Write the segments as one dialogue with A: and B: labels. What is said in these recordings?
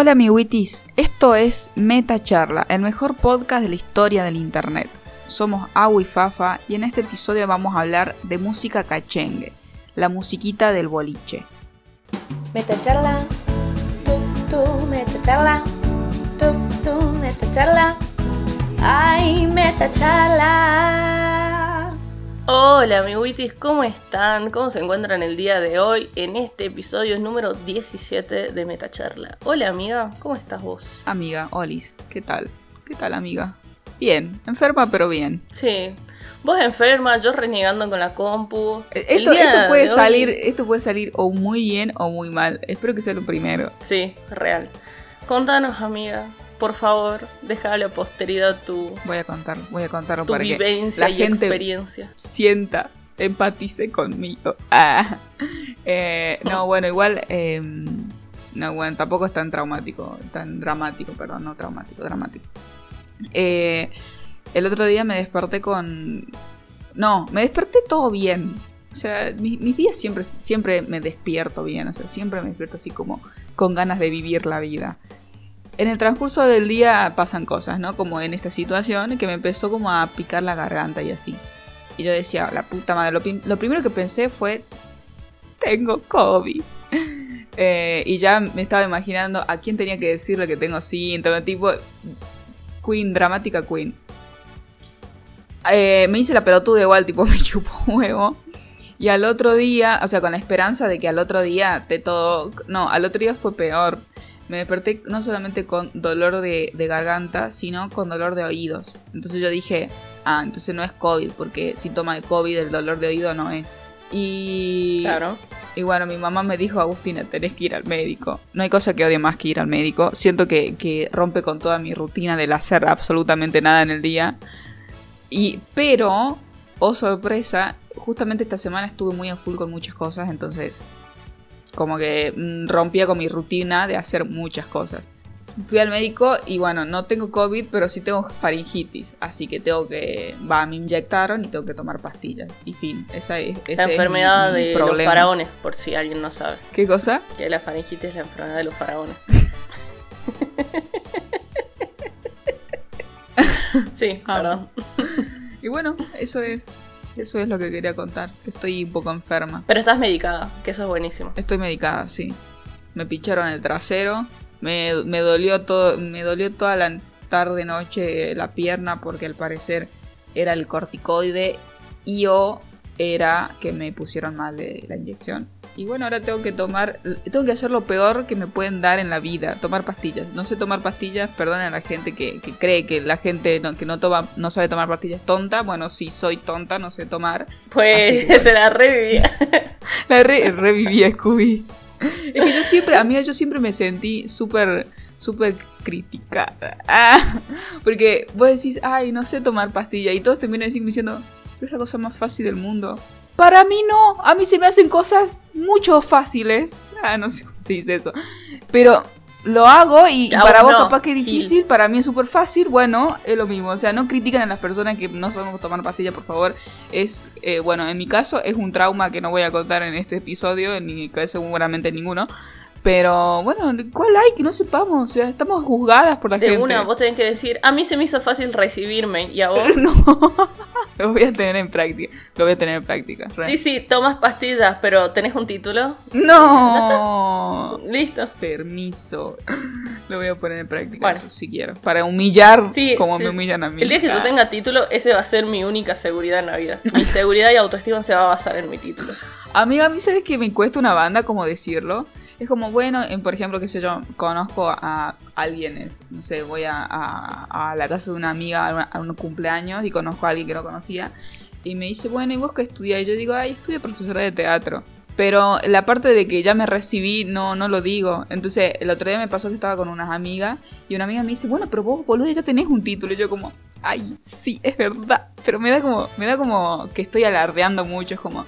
A: Hola amiguitis, esto es Meta Charla, el mejor podcast de la historia del internet. Somos Agua y Fafa y en este episodio vamos a hablar de música cachengue, la musiquita del boliche.
B: Meta charla, tú, meta charla, meta charla, ay, meta charla.
C: Hola amiguitis, ¿cómo están? ¿Cómo se encuentran el día de hoy en este episodio número 17 de Metacharla? Hola amiga, ¿cómo estás vos?
A: Amiga, Olis, ¿qué tal? ¿Qué tal amiga? Bien, enferma pero bien.
C: Sí, vos enferma, yo renegando con la compu. El
A: Esto, puede
C: hoy-
A: salir, esto puede salir o muy bien o muy mal. Espero que sea lo primero.
C: Sí, real. Contanos amiga, por favor, deja a la posteridad tu,
A: Voy a contar, voy a contarlo
C: tu
A: para que la
C: y
A: gente
C: experiencia.
A: sienta, empatice conmigo. Ah. Eh, no, bueno, igual. eh, no, bueno, tampoco es tan traumático, tan dramático, perdón, no traumático, dramático. Eh, el otro día me desperté con. No, me desperté todo bien. O sea, mi- mis días siempre, siempre me despierto bien. O sea, siempre me despierto así como con ganas de vivir la vida. En el transcurso del día pasan cosas, ¿no? Como en esta situación que me empezó como a picar la garganta y así. Y yo decía, la puta madre, lo, lo primero que pensé fue, tengo COVID. Eh, y ya me estaba imaginando a quién tenía que decirle que tengo síntomas, tipo Queen, dramática Queen. Eh, me hice la pelotuda igual, tipo me chupó huevo. Y al otro día, o sea, con la esperanza de que al otro día te todo... No, al otro día fue peor. Me desperté no solamente con dolor de, de garganta, sino con dolor de oídos. Entonces yo dije, ah, entonces no es COVID, porque síntoma de COVID el dolor de oído no es. Y,
C: Claro.
A: y bueno, mi mamá me dijo, Agustina, tenés que ir al médico. No hay cosa que odie más que ir al médico. Siento que, que rompe con toda mi rutina del hacer absolutamente nada en el día. Y, pero, oh sorpresa, justamente esta semana estuve muy a full con muchas cosas, entonces como que mm, rompía con mi rutina de hacer muchas cosas. Fui al médico y bueno, no tengo COVID, pero sí tengo faringitis, así que tengo que, va, me inyectaron y tengo que tomar pastillas. Y fin, esa es, ese
C: La
A: es mi-
C: enfermedad
A: mi
C: de los faraones, por si alguien no sabe.
A: ¿Qué cosa?
C: Que la faringitis es la enfermedad de los faraones. sí,
A: Ah.
C: perdón.
A: Y bueno, eso es, eso es lo que quería contar, que estoy un poco enferma.
C: Pero estás medicada, que eso es buenísimo.
A: Estoy medicada, sí. Me picharon el trasero. Me, me dolió todo. Me dolió toda la tarde noche la pierna. Porque al parecer era el corticoide. Y o era que me pusieron mal de la inyección. Y bueno, ahora tengo que tomar. Tengo que hacer lo peor que me pueden dar en la vida. Tomar pastillas. No sé tomar pastillas. Perdonen a la gente que, que cree que la gente no- que no, toma, no sabe tomar pastillas tonta. Bueno, sí, soy tonta, no sé tomar.
C: Pues
A: que-
C: se la revivía.
A: La re- reviví a Scooby. Es que yo siempre, amiga, yo siempre me sentí súper, súper criticada. Ah, porque vos decís, ay, no sé tomar pastilla. Y todos te vienen diciendo, pero es la cosa más fácil del mundo. Para mí no, a mí se me hacen cosas mucho fáciles. Ah, no sé cómo se dice eso. Pero lo hago y, para
C: vos no,
A: capaz que es difícil, para mí es súper fácil. Bueno, es lo mismo. O sea, no critican a las personas que no sabemos tomar pastilla, por favor. Es, eh, bueno, en mi caso es un trauma que no voy a contar en este episodio, ni seguramente ninguno. Pero bueno, ¿cuál hay que no sepamos? O sea, estamos juzgadas por la
C: De
A: gente.
C: una, vos tenés que decir, a mí se me hizo fácil recibirme y a vos.
A: No, lo voy a tener en práctica. Lo voy a tener en práctica. re.
C: Sí, sí, tomas pastillas, pero ¿tenés un título?
A: No.
C: Listo.
A: Permiso. Lo voy a poner en práctica,
C: Bueno.
A: eso si quiero. Para humillar
C: Sí,
A: como
C: sí.
A: me humillan a mí.
C: El día que yo
A: Ah.
C: tenga título, ese va a ser mi única seguridad en la vida. Mi seguridad y autoestima se va a basar en mi título.
A: Amiga, a mí sabes que me cuesta una banda como decirlo. Es como, bueno, en, por ejemplo, qué sé yo, conozco a alguien, no sé, voy a, a- a la casa de una amiga a, a un cumpleaños y conozco a alguien que no conocía. Y me dice, bueno, ¿y vos qué estudias? Y yo digo, ay, estudio profesora de teatro. Pero la parte de que ya me recibí, no, no lo digo. Entonces, el otro día me pasó que estaba con unas amigas y una amiga me dice, bueno, pero vos, boludo, ya tenés un título. Y yo como, ay, sí, es verdad. Pero me da como, me da como que estoy alardeando mucho, es como,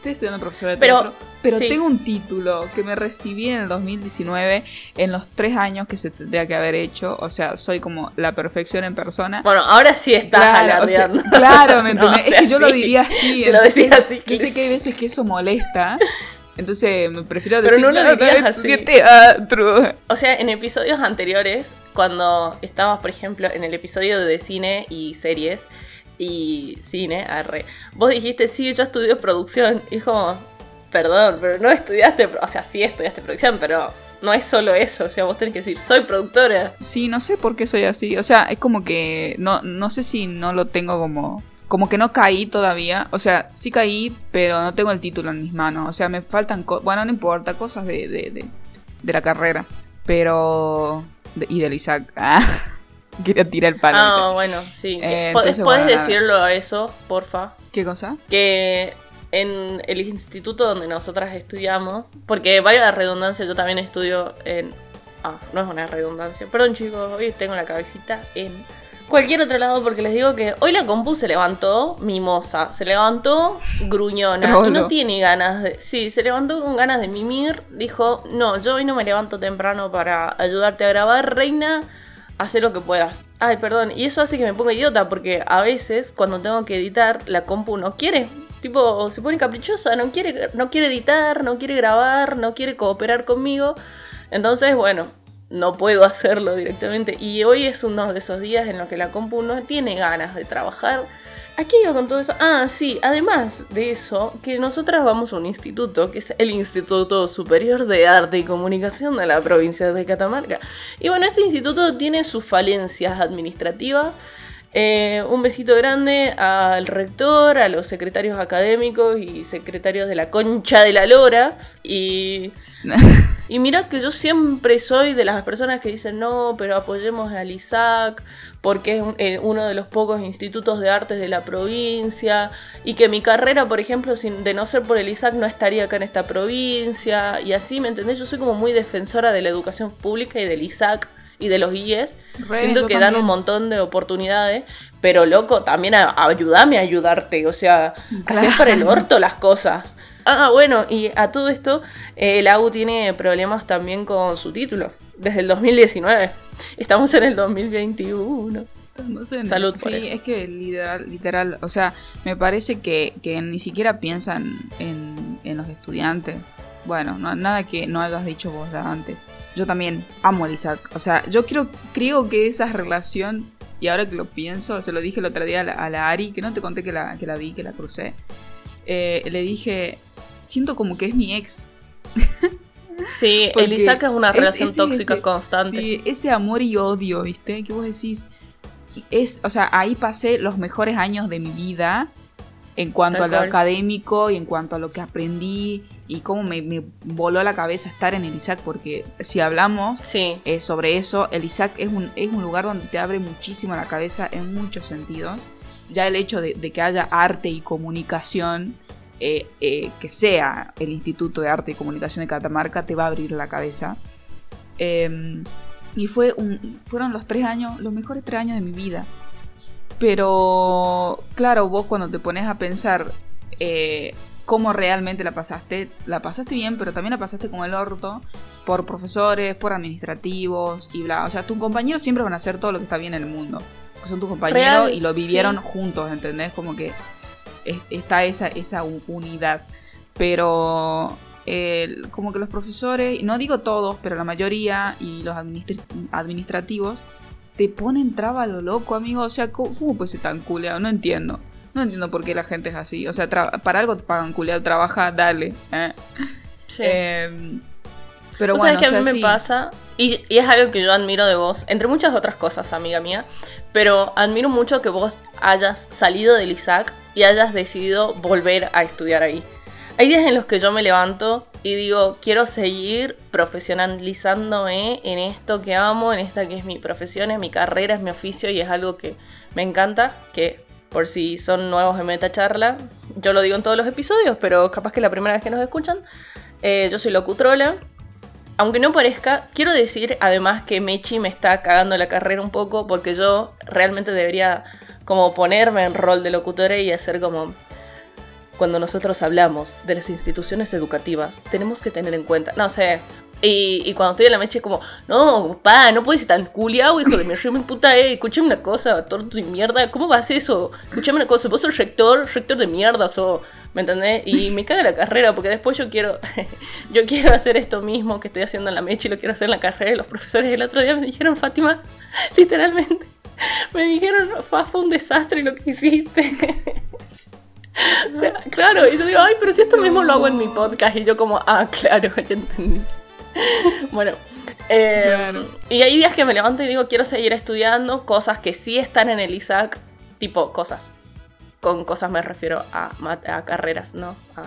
A: estoy estudiando profesora de
C: Pero,
A: teatro. Pero
C: sí.
A: tengo un título que me recibí en el 2019 en los tres años que se tendría que haber hecho. O sea, soy como la perfección en persona.
C: Bueno, ahora sí estás
A: Claro, o sea, claro, ¿me
C: No,
A: entendés?
C: o sea,
A: es que yo lo diría así.
C: Si lo
A: entonces,
C: decís así,
A: Yo sé que hay veces que eso molesta. Entonces me prefiero
C: Pero
A: decir,
C: no lo
A: "Nada,
C: dirías así".
A: teatro.
C: O sea, en episodios anteriores, cuando estábamos, por ejemplo, en el episodio de cine y series y cine, arre, vos dijiste, sí, yo estudio producción. Y perdón, pero no estudiaste, o sea, sí estudiaste producción, pero no es solo eso. O sea, vos tenés que decir, soy productora.
A: Sí, no sé por qué soy así. O sea, es como que no, no sé si no lo tengo como. Como que no caí todavía. O sea, sí caí, pero no tengo el título en mis manos. O sea, me faltan. co- Bueno, no importa, cosas de, de, de, de la carrera. Pero. y del Isaac. Ah, quería tirar el palo.
C: Ah, bueno, sí.
A: Eh, entonces,
C: podés
A: bueno, nada.
C: decirlo a eso, porfa.
A: ¿Qué cosa?
C: que en el instituto donde nosotras estudiamos, porque vaya la redundancia, yo también estudio en... Ah, no es una redundancia. Perdón chicos, hoy tengo la cabecita en cualquier otro lado porque les digo que hoy la compu se levantó mimosa, se levantó gruñona y no tiene ganas de... Sí, se levantó con ganas de mimir, dijo, no, yo hoy no me levanto temprano para ayudarte a grabar, reina, haz lo que puedas. Ay, perdón, y eso hace que me ponga idiota porque a veces cuando tengo que editar la compu no quiere. Tipo, se pone caprichosa, no quiere, no quiere editar, no quiere grabar, no quiere cooperar conmigo. Entonces, bueno, no puedo hacerlo directamente. Y hoy es uno de esos días en los que la compu no tiene ganas de trabajar. ¿A qué iba con todo eso? Ah, sí, además de eso, que nosotras vamos a un instituto, que es el Instituto Superior de Arte y Comunicación de la provincia de Catamarca. Y bueno, este instituto tiene sus falencias administrativas. Eh, un besito grande al rector, a los secretarios académicos y secretarios de la concha de la lora. Y y mira que yo siempre soy de las personas que dicen, no, pero apoyemos al ISAC porque es un- eh, uno de los pocos institutos de artes de la provincia y que mi carrera, por ejemplo, sin, de no ser por el ISAC no estaría acá en esta provincia y así, ¿me entendés? Yo soy como muy defensora de la educación pública y del ISAC y de los IES.
A: Re,
C: Siento que dan
A: también.
C: un montón de oportunidades, pero loco, también a- ayúdame a ayudarte, o sea, hacer para el orto las cosas. Ah, bueno, y a todo esto, eh, la AU tiene problemas también con su título, desde el 2019. Estamos en el 2021.
A: Estamos en
C: Salud por
A: Sí,
C: eso.
A: es que literal, literal, o sea, me parece que, que ni siquiera piensan en, en los estudiantes. Bueno, no- nada que no hayas dicho vos ya antes. Yo también amo al Isaac. O sea, yo creo, creo que esa relación, y ahora que lo pienso, se lo dije el otro día a la, a la Ari, que no te conté que la, que la vi, que la crucé. eh, le dije, siento como que es mi ex.
C: Sí, el ISAC es una
A: es-
C: relación
A: ese-
C: tóxica
A: ese-
C: constante.
A: Sí, ese amor y odio, ¿viste? Que vos decís. Es, o sea, ahí pasé los mejores años de mi vida en cuanto
C: Tal
A: a lo
C: cual.
A: académico y en cuanto a lo que aprendí y cómo me, me voló la cabeza estar en el ISAC, porque si hablamos
C: Sí,
A: eh, sobre eso, el ISAC es un, es un lugar donde te abre muchísimo la cabeza en muchos sentidos. Ya el hecho de, de que haya arte y comunicación, eh, eh, que sea el Instituto de Arte y Comunicación de Catamarca, te va a abrir la cabeza. Eh, y fue un, fueron los tres años, los mejores tres años de mi vida. Pero, claro, vos cuando te pones a pensar eh, cómo realmente la pasaste, la pasaste bien, pero también la pasaste con el orto por profesores, por administrativos y bla. O sea, tus compañeros siempre van a hacer todo lo que está bien en el mundo. Son tus compañeros
C: Real,
A: y lo vivieron
C: sí.
A: juntos, ¿entendés? Como que está esa, esa unidad. Pero como que los profesores, no digo todos, pero la mayoría y los administri- administrativos te ponen traba a lo loco, amigo. O sea, ¿cómo, cómo puede ser tan culeado? No entiendo. No entiendo por qué la gente es así. O sea, para algo te pagan culeado, trabaja, dale. ¿eh?
C: sí.
A: Em, pero bueno,
C: sabés que a mí me pasa, y, y es algo que yo admiro de vos, entre muchas otras cosas, amiga mía, pero admiro mucho que vos hayas salido del ISAC y hayas decidido volver a estudiar ahí. Hay días en los que yo me levanto y digo, quiero seguir profesionalizándome en esto que amo, en esta que es mi profesión, es mi carrera, es mi oficio y es algo que me encanta, que por si son nuevos en Meta Charla, yo lo digo en todos los episodios, pero capaz que la primera vez que nos escuchan, eh, yo soy locutrola, aunque no parezca, quiero decir además que Mechi me está cagando la carrera un poco porque yo realmente debería como ponerme en rol de locutora y hacer como cuando nosotros hablamos de las instituciones educativas, tenemos que tener en cuenta, no sé, Y, y cuando estoy en la mecha es como, no, pa, no puedes ser tan culiao, hijo de mi re mi puta, eh, escúchame una cosa, torto de mierda, ¿cómo vas eso? Escúchame una cosa, vos sos rector, rector de mierda, sos, ¿me entendés? Y me caga la carrera, porque después yo quiero, yo quiero hacer esto mismo que estoy haciendo en la mecha y lo quiero hacer en la carrera. Y los profesores el otro día me dijeron, Fátima, literalmente, me dijeron, fue un desastre lo que hiciste. O sea, claro, y yo digo, ay, pero si esto mismo lo hago en mi podcast. Y yo como, ah, claro, ya entendí. Bueno, eh,
A: Claro.
C: y hay días que me levanto y digo, quiero seguir estudiando cosas que sí están en el ISAC, tipo cosas. Con cosas me refiero a, a carreras, ¿no? A-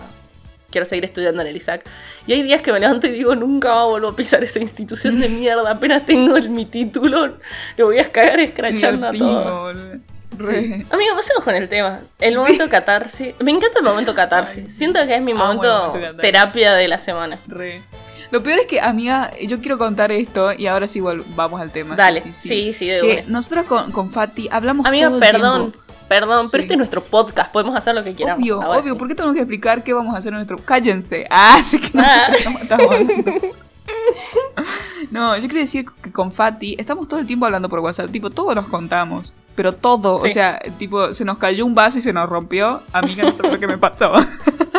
C: quiero seguir estudiando en el ISAC. Y hay días que me levanto y digo, nunca vuelvo a pisar esa institución de mierda. Apenas tengo el- mi título, le voy a cagar escrachando a todo.
A: Re.
C: Amigo, pasemos con el tema. El
A: Sí.
C: momento catarsis. Me encanta el momento catarsis. Siento que es mi
A: el
C: momento
A: momento catarsis.
C: terapia de la semana.
A: Re. Lo peor es que, amiga, yo quiero contar esto y ahora sí vol- vamos al tema.
C: Dale, sí, sí, de
A: Que nosotros con, con Fati hablamos
C: Amiga,
A: todo el
C: perdón,
A: tiempo.
C: perdón, pero
A: Sí.
C: este es nuestro podcast. Podemos hacer lo que queramos.
A: Obvio,
C: Ahora
A: obvio.
C: sí.
A: ¿Por qué tenemos que explicar qué vamos a hacer en nuestro... Cállense. Ah, que nosotros
C: Ah.
A: no estamos hablando. No, yo quería decir que con Fati estamos todo el tiempo hablando por WhatsApp. Tipo, todo nos contamos. Pero todo, o
C: Sí.
A: sea, tipo, se nos cayó un vaso y se nos rompió. Amiga, no sé lo que me pasó.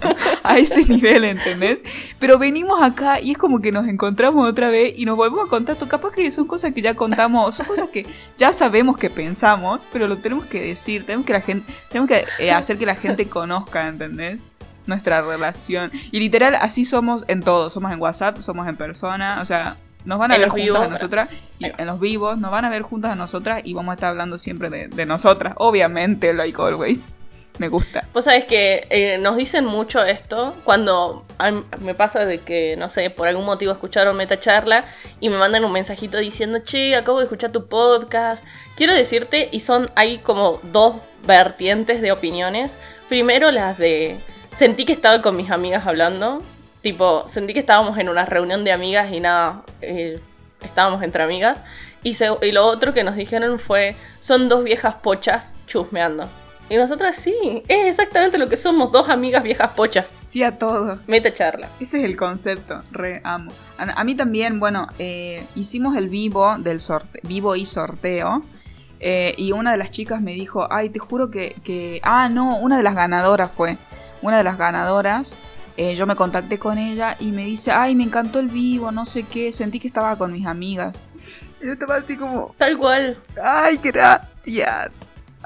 A: a ese nivel, ¿entendés? Pero venimos acá y es como que nos encontramos otra vez y nos volvemos a contar. esto. Capaz que son cosas que ya contamos, son cosas que ya sabemos que pensamos, pero lo tenemos que decir. Tenemos que, la gente, tenemos que eh, hacer que la gente conozca, ¿entendés? Nuestra relación. Y literal, así somos en todo. Somos en WhatsApp, somos en persona, o sea. Nos van a
C: En
A: ver juntas a
C: vivos,
A: nosotras, y en los vivos, nos van a ver juntas a nosotras y vamos a estar hablando siempre de, de nosotras. Obviamente, like always. Me gusta.
C: Vos sabés que eh, nos dicen mucho esto cuando me pasa de que, no sé, por algún motivo escucharon Meta Charla y me mandan un mensajito diciendo, che, acabo de escuchar tu podcast. Quiero decirte, y son, hay como dos vertientes de opiniones. Primero las de, sentí que estaba con mis amigas hablando. Tipo, sentí que estábamos en una reunión de amigas y nada, eh, estábamos entre amigas. Y, se- y lo otro que nos dijeron fue, son dos viejas pochas chusmeando. Y nosotras sí, es exactamente lo que somos, dos amigas viejas pochas.
A: Sí a todo.
C: Mete charla.
A: Ese es el concepto, re amo. A, a mí también, bueno, eh, hicimos el vivo del sorteo, vivo y sorteo. eh, y una de las chicas me dijo, ay, te juro que, que... Ah, no, una de las ganadoras fue. Una de las ganadoras, eh, yo me contacté con ella y me dice, ay, me encantó el vivo, no sé qué, sentí que estaba con mis amigas. Y yo estaba así como,
C: Tal cual.
A: ay, gracias.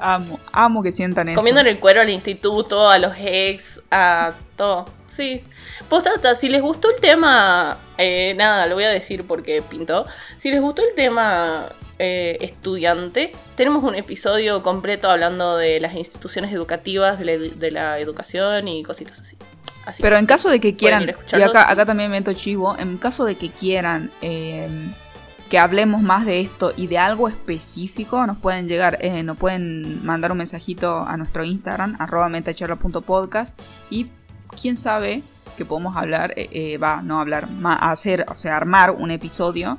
A: Amo, amo que sientan eso.
C: Comiendo en el cuero al instituto, a los ex, a todo. Sí. Postata, si les gustó el tema, eh, nada, lo voy a decir porque pintó. Si les gustó el tema eh, estudiantes, tenemos un episodio completo hablando de las instituciones educativas, de la, edu- de la educación y cositas así. Así
A: Pero en caso de que quieran, y acá, acá también meto chivo, en caso de que quieran eh, que hablemos más de esto y de algo específico, nos pueden llegar, eh, nos pueden mandar un mensajito a nuestro Instagram, arroba metacharla.podcast y quién sabe que podemos hablar, eh, eh, va, no hablar, ma- hacer, o sea, armar un episodio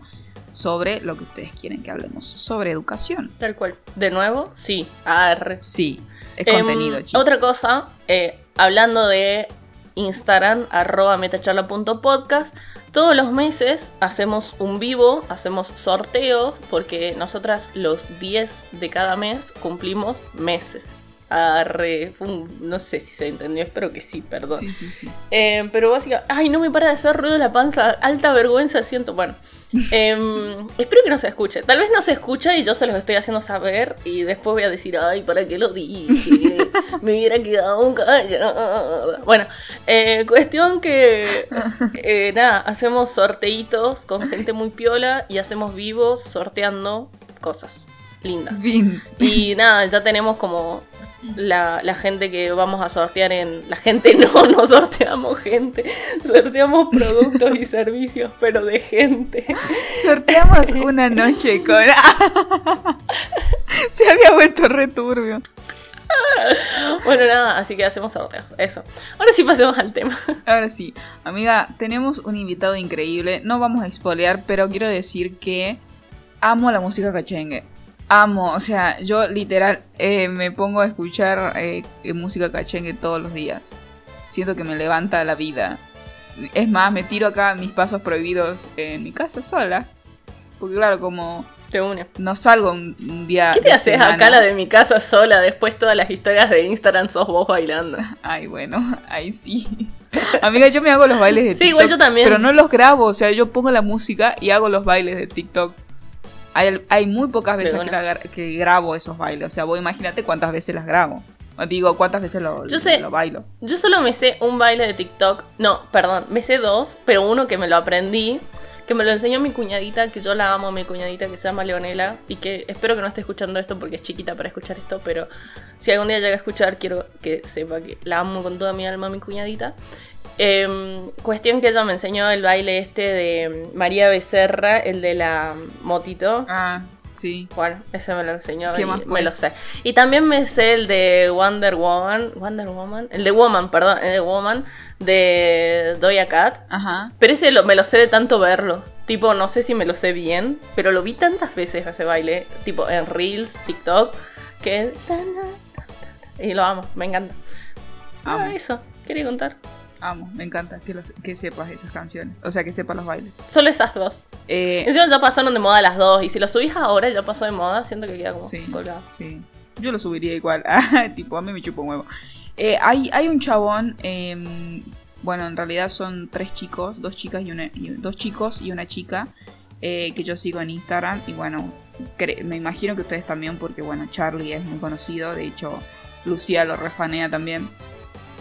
A: sobre lo que ustedes quieren que hablemos, sobre educación.
C: Tal cual. De nuevo, sí. Arre.
A: Sí, es
C: Em,
A: contenido, chicos.
C: Otra cosa, eh, hablando de Instagram, arroba metacharla.podcast, todos los meses hacemos un vivo, hacemos sorteos, porque nosotras los 10 de cada mes cumplimos meses. Arre, no sé si se entendió, espero que sí, perdón.
A: Sí, sí, sí.
C: Eh, pero básicamente, ay, no me para de hacer ruido la panza, alta vergüenza siento. Bueno, em, espero que no se escuche. Tal vez no se escucha y yo se los estoy haciendo saber y después voy a decir, ay, ¿para qué lo dije? Me hubiera quedado callada. Bueno, eh, cuestión que, eh, nada, hacemos sorteitos con gente muy piola y hacemos vivos sorteando cosas lindas. Y nada, ya tenemos como la, la gente que vamos a sortear en... La gente no, no sorteamos gente, sorteamos productos y servicios, pero de gente.
A: Sorteamos una noche con. Se había vuelto re turbio.
C: Bueno, nada, así que hacemos sorteos, eso. Ahora sí pasemos al tema.
A: Ahora sí, amiga, tenemos un invitado increíble. No vamos a expoliar, pero quiero decir que amo la música cachengue. Amo, o sea, yo literal eh, me pongo a escuchar eh, música cachengue todos los días. Siento que me levanta la vida. Es más, me tiro acá mis pasos prohibidos en mi casa sola. Porque claro, como
C: Te une.
A: no salgo un, día.
C: ¿Qué te
A: de
C: haces
A: semana-
C: acá la de mi casa sola? Después todas las historias de Instagram sos vos bailando.
A: Ay, bueno, ahí sí. Amiga, yo me hago los bailes de
C: Sí,
A: TikTok.
C: igual yo también.
A: Pero no los grabo, o sea, yo pongo la música y hago los bailes de TikTok. Hay, hay muy pocas veces que,
C: una.
A: la- que grabo esos bailes. O sea, vos imagínate cuántas veces las grabo. Digo, cuántas veces lo,
C: Yo sé-
A: lo bailo.
C: Yo solo me sé un baile de TikTok. No, perdón, me sé dos, pero uno que me lo aprendí, que me lo enseñó mi cuñadita, que yo la amo, mi cuñadita, que se llama Leonela, y que espero que no esté escuchando esto porque es chiquita para escuchar esto, pero si algún día llega a escuchar, quiero que sepa que la amo con toda mi alma, mi cuñadita. Em, cuestión que ella me enseñó el baile este de María Becerra, el de la motito.
A: Ah, sí.
C: Bueno, ese me lo enseñó
A: ¿Qué
C: y
A: más,
C: me lo sé. Y también me sé el de Wonder Woman, Wonder Woman, el de Woman, perdón, el de Woman de Doja Cat.
A: Ajá.
C: Pero ese lo- me lo sé de tanto verlo. Tipo, no sé si me lo sé bien, pero lo vi tantas veces ese baile, tipo en Reels, TikTok, que... Y lo amo, me encanta. Ah,
A: Amo.
C: eso, quería contar.
A: Amo, me encanta que, los- que sepas esas canciones. O sea, que sepas los bailes.
C: Solo esas dos.
A: Eh,
C: Encima ya pasaron de moda las dos, y si lo subís ahora ya pasó de moda, siento que queda como
A: sí,
C: colgado.
A: sí. Yo lo subiría igual. Ah, tipo, a mí me chupa un huevo. Eh, hay, hay un chabón. em, bueno, en realidad son tres chicos, dos chicas y una, y- dos chicos y una chica eh, que yo sigo en Instagram y bueno, me imagino que ustedes también porque bueno, Charlie es muy conocido, de hecho Lucía lo refanea también.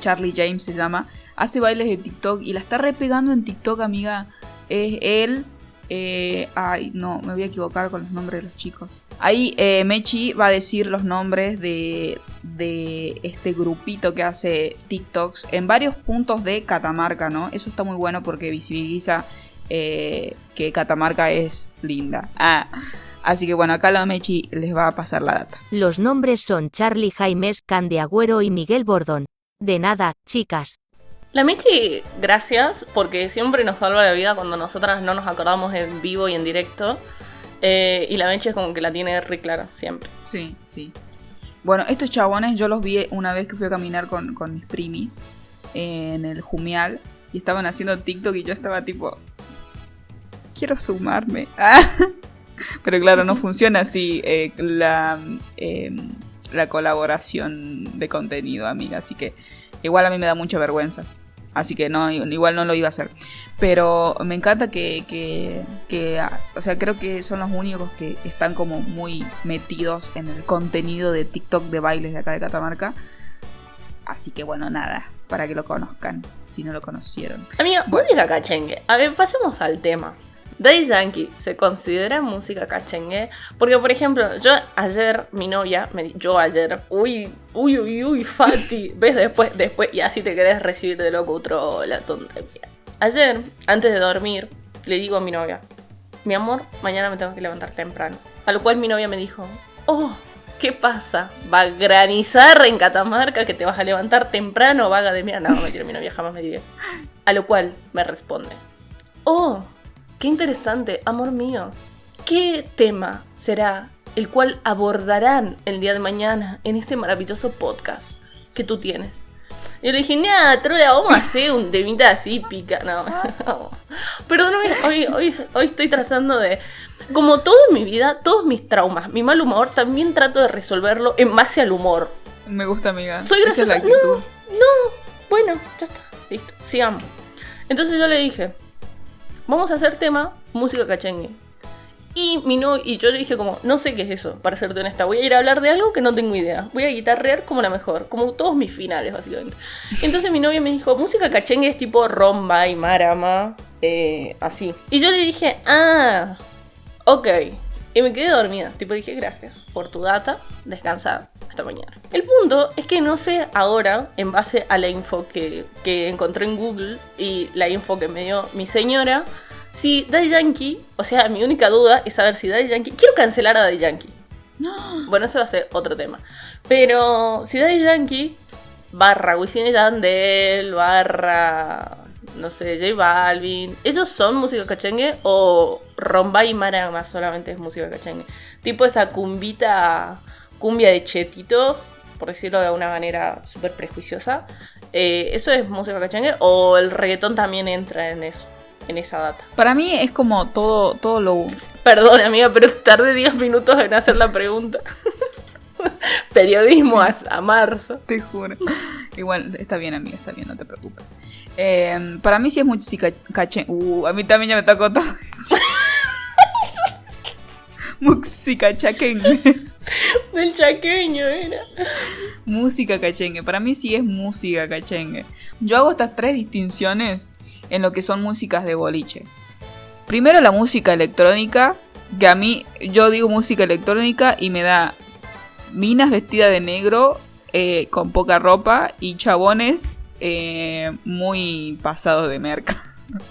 A: Charlie James se llama, hace bailes de TikTok y la está repegando en TikTok, amiga. Es él. eh, ay, no, me voy a equivocar con los nombres de los chicos. Ahí eh, Mechi va a decir los nombres de, de este grupito que hace TikToks en varios puntos de Catamarca, ¿no? Eso está muy bueno porque visibiliza eh, que Catamarca es linda. Ah, así que bueno, acá la Mechi les va a pasar la data.
D: Los nombres son Charlie Jaimes, Cande Agüero y Miguel Bordón. De nada, chicas.
C: La Michi, gracias, porque siempre nos salva la vida cuando nosotras no nos acordamos en vivo y en directo. Eh, y la Michi es como que la tiene re clara, siempre.
A: Sí, sí. Bueno, estos chabones yo los vi una vez que fui a caminar con, con mis primis en el Jumial y estaban haciendo TikTok y yo estaba tipo, quiero sumarme. Ah. Pero claro, no funciona así eh, la, eh, la colaboración de contenido, amiga. Así que igual a mí me da mucha vergüenza. Así que no, igual no lo iba a hacer. Pero me encanta que, que, que, o sea, creo que son los únicos que están como muy metidos en el contenido de TikTok de bailes de acá de Catamarca. Así que bueno, nada, para que lo conozcan, si no lo conocieron.
C: Amiga, música cachengue. A ver, pasemos al tema. Daddy Yankee se considera música cachengue. Porque, por ejemplo, yo ayer, mi novia, me di- yo ayer, uy, uy, uy, uy, Fati. ¿Ves? Después, después, y así te querés recibir de loco otro la tontería. Ayer, antes de dormir, le digo a mi novia, mi amor, mañana me tengo que levantar temprano. A lo cual mi novia me dijo, oh, ¿qué pasa? ¿Va a granizar en Catamarca que te vas a levantar temprano, vaga de mierda? No, mentira, mi novia jamás me diría. A lo cual me responde, oh, qué interesante, amor mío. ¿Qué tema será el cual abordarán el día de mañana en ese maravilloso podcast que tú tienes? Y le dije, nada, trola, vamos a hacer un temita así, pica. No, no. Perdóname, hoy, hoy, hoy estoy tratando de. Como todo en mi vida, todos mis traumas, mi mal humor, también trato de resolverlo en base al humor.
A: Me gusta, amiga.
C: Soy
A: Esa es la
C: graciosa.
A: actitud.
C: No, bueno, ya está. Listo, sigamos. Entonces yo le dije, vamos a hacer tema música cachengue. Y, mi no, y yo le dije como, no sé qué es eso, para serte honesta. Voy a ir a hablar de algo que no tengo idea. Voy a guitarrear como la mejor, como todos mis finales, básicamente. Entonces mi novia me dijo, música cachengue es tipo romba y marama, eh, así. Y yo le dije, ah, ok. Y me quedé dormida. Tipo, dije, gracias por tu data, descansar hasta mañana. El punto es que no sé ahora, en base a la info que, que encontré en Google y la info que me dio mi señora, si Daddy Yankee, o sea, mi única duda es saber si Daddy Yankee. Quiero cancelar a Daddy Yankee. Bueno, eso va a ser otro tema. Pero si Daddy Yankee barra Wisin y Yandel, barra, no sé, J Balvin, ¿ellos son música cachengue o Romba y Marama solamente es música cachengue? Tipo esa cumbita, cumbia de chetitos, por decirlo de una manera súper prejuiciosa. Eh, ¿Eso es música cachengue? ¿O el reggaetón también entra en eso? En esa data.
A: Para mí es como todo, todo lo.
C: Perdón, amiga, pero tardé 10 minutos en hacer la pregunta. Periodismo a, a marzo.
A: Te juro. Igual, está bien, amiga, está bien, no te preocupes. Eh, para mí sí es música cachengue. Uh, a mí también ya me tocó todo. música chaquengue.
C: Del chaqueño era.
A: música cachengue. Para mí sí es música cachengue. Yo hago estas tres distinciones en lo que son músicas de boliche. Primero la música electrónica, que a mí yo digo música electrónica y me da minas vestidas de negro eh, con poca ropa y chabones eh, muy pasados de merca.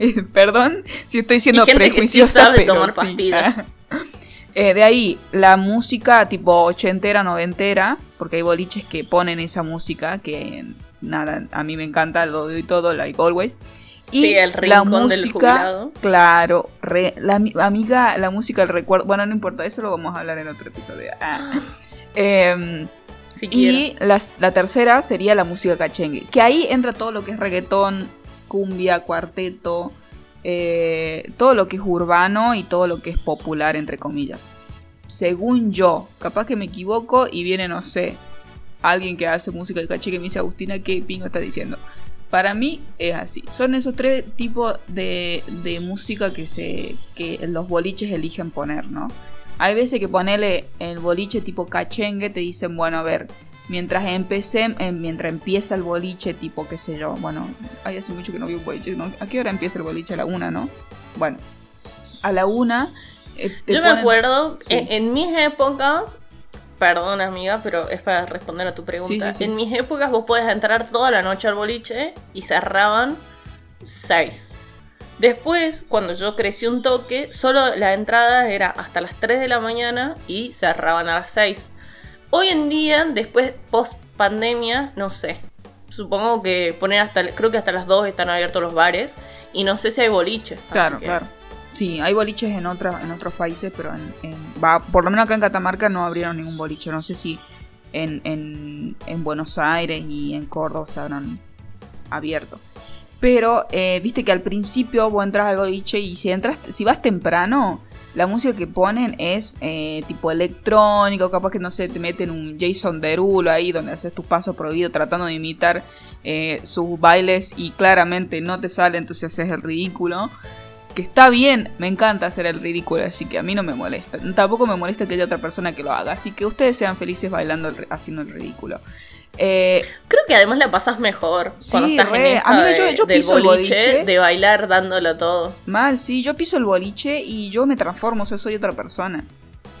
A: Eh, Perdón si estoy siendo
C: que sí
A: prejuiciosa,
C: sabe
A: pero
C: tomar
A: sí. Eh, de ahí, la música tipo ochentera, noventera, porque hay boliches que ponen esa música, que nada, a mí me encanta, lo doy todo, like always. Y
C: Sí, el
A: la
C: del
A: música,
C: jubilado.
A: claro, re- la mi- amiga, la música del recuerdo, bueno, no importa, eso lo vamos a hablar en otro episodio. Ah. Em, Y la tercera sería la música cachengue. Que ahí entra todo lo que es reggaetón, cumbia, cuarteto, eh, todo lo que es urbano y todo lo que es popular, entre comillas. Según yo, capaz que me equivoco y viene, no sé, alguien que hace música de cachengue y me dice, Agustina, ¿qué pingo está diciendo? Para mí es así. Son esos tres tipos de, de música que, se, que los boliches eligen poner, ¿no? Hay veces que ponerle el boliche tipo cachengue, te dicen, bueno, a ver, mientras empecé, eh, mientras empieza el boliche tipo, qué sé yo, bueno, ay, hace mucho que no vi un boliche, ¿no? ¿A qué hora empieza el boliche? A la una, ¿no? Bueno, a la una... eh, te
C: Yo me acuerdo,
A: Sí.
C: en, en mis épocas, perdón amiga, pero es para responder a tu pregunta.
A: Sí, sí, sí.
C: En mis épocas vos podés entrar toda la noche al boliche y cerraban 6. Después, cuando yo crecí un toque, solo la entrada era hasta las 3 de la mañana y cerraban a las 6. Hoy en día, después, post pandemia, no sé. Supongo que poner hasta, creo que hasta las 2 están abiertos los bares y no sé si hay boliche. así
A: Claro,
C: que-
A: claro. Sí, hay boliches en, otras en otros países, pero en, en- va, por lo menos acá en Catamarca no abrieron ningún boliche. No sé si en, en, en Buenos Aires y en Córdoba se habrán abierto. Pero eh, viste que al principio vos entras al boliche y si entras, si vas temprano, la música que ponen es eh, tipo electrónico, capaz que no sé, te meten un Jason Derulo ahí donde haces tus pasos prohibidos tratando de imitar eh, sus bailes y claramente no te sale, entonces haces el ridículo. Que está bien, me encanta hacer el ridículo, así que a mí no me molesta. Tampoco me molesta que haya otra persona que lo haga, así que ustedes sean felices bailando, haciendo el ridículo. Eh,
C: Creo que además la pasas mejor cuando
A: Sí,
C: estás
A: re.
C: en esa
A: Amiga,
C: de-
A: yo- yo
C: del
A: piso el
C: boliche,
A: boliche.
C: de bailar dándolo todo.
A: Mal, sí, yo piso el boliche y yo me transformo, o sea, soy otra persona.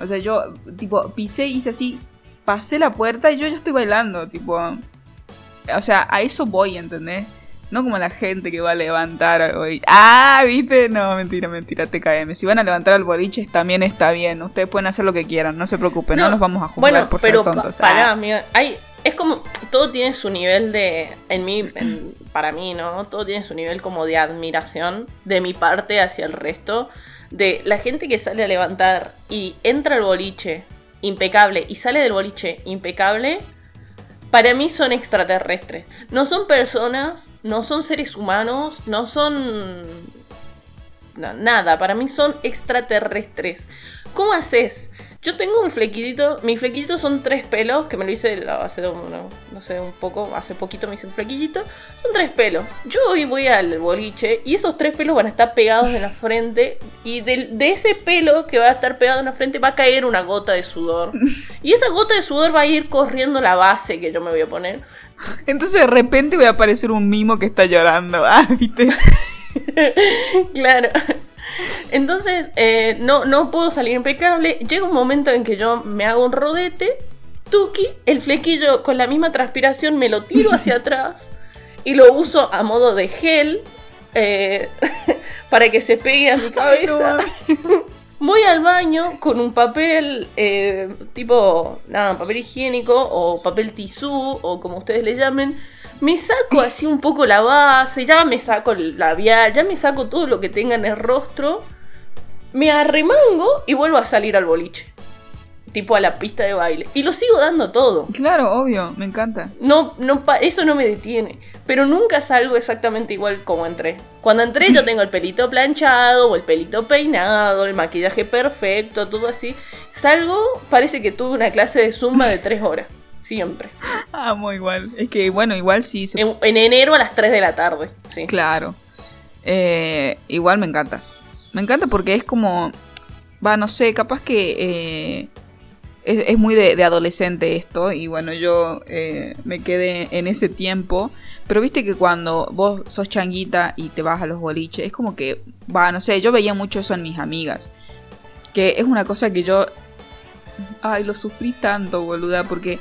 A: O sea, yo, tipo, pisé, hice así, pasé la puerta y yo ya estoy bailando, tipo. O sea, a eso voy, ¿entendés? No como la gente que va a levantar algo y. ¡Ah! ¿Viste? No, mentira, mentira, TKM. Si van a levantar al boliche también está bien. Ustedes pueden hacer lo que quieran, no se preocupen, no, los vamos a juzgar
C: bueno,
A: por
C: pero
A: ser
C: pa-
A: tontos.
C: pará,
A: Ah.
C: amiga, hay, es como, todo tiene su nivel de, en mí, para mí, ¿no? Todo tiene su nivel como de admiración de mi parte hacia el resto. De la gente que sale a levantar y entra al boliche impecable y sale del boliche impecable, para mí son extraterrestres. No son personas, no son seres humanos, no son nada, para mí son extraterrestres. ¿Cómo haces? Yo tengo un flequillito, mi flequillito son tres pelos, que me lo hice hace, un- no, no sé, un poco, hace poquito me hice un flequillito. Son tres pelos. Yo hoy voy al boliche y esos tres pelos van a estar pegados en la frente y del- de, ese pelo que va a estar pegado en la frente va a caer una gota de sudor. Y esa gota de sudor va a ir corriendo la base que yo me voy a poner.
A: Entonces de repente voy a aparecer un mimo que está llorando. Ah, ¿viste?
C: claro. Entonces, eh, no, no puedo salir impecable. Llega un momento en que yo me hago un rodete, tuki, el flequillo con la misma transpiración me lo tiro hacia atrás y lo uso a modo de gel eh, para que se pegue a mi cabeza. Voy al baño con un papel eh, tipo, nada, papel higiénico o papel tisú o como ustedes le llamen. Me saco así un poco la base, ya me saco el labial, ya me saco todo lo que tenga en el rostro. Me arremango y vuelvo a salir al boliche. tipo a la pista de baile. Y lo sigo dando todo.
A: Claro, obvio, me encanta.
C: No, no, eso no me detiene. Pero nunca salgo exactamente igual como entré. Cuando entré yo tengo el pelito planchado o el pelito peinado, el maquillaje perfecto, todo así. Salgo, parece que tuve una clase de zumba de tres horas. Siempre.
A: Amo igual. Es que, bueno, igual sí se
C: En, en enero a las 3 de la tarde. Sí.
A: Claro. Eh, igual me encanta. Me encanta porque es como. Va, no sé, capaz que. eh, es, es muy de, de adolescente esto. Y bueno, yo eh, me quedé en ese tiempo. Pero viste que cuando vos sos changuita y te vas a los boliches, es como que. Va, no sé, yo veía mucho eso en mis amigas. Que es una cosa que yo. Ay, lo sufrí tanto, boluda. Porque,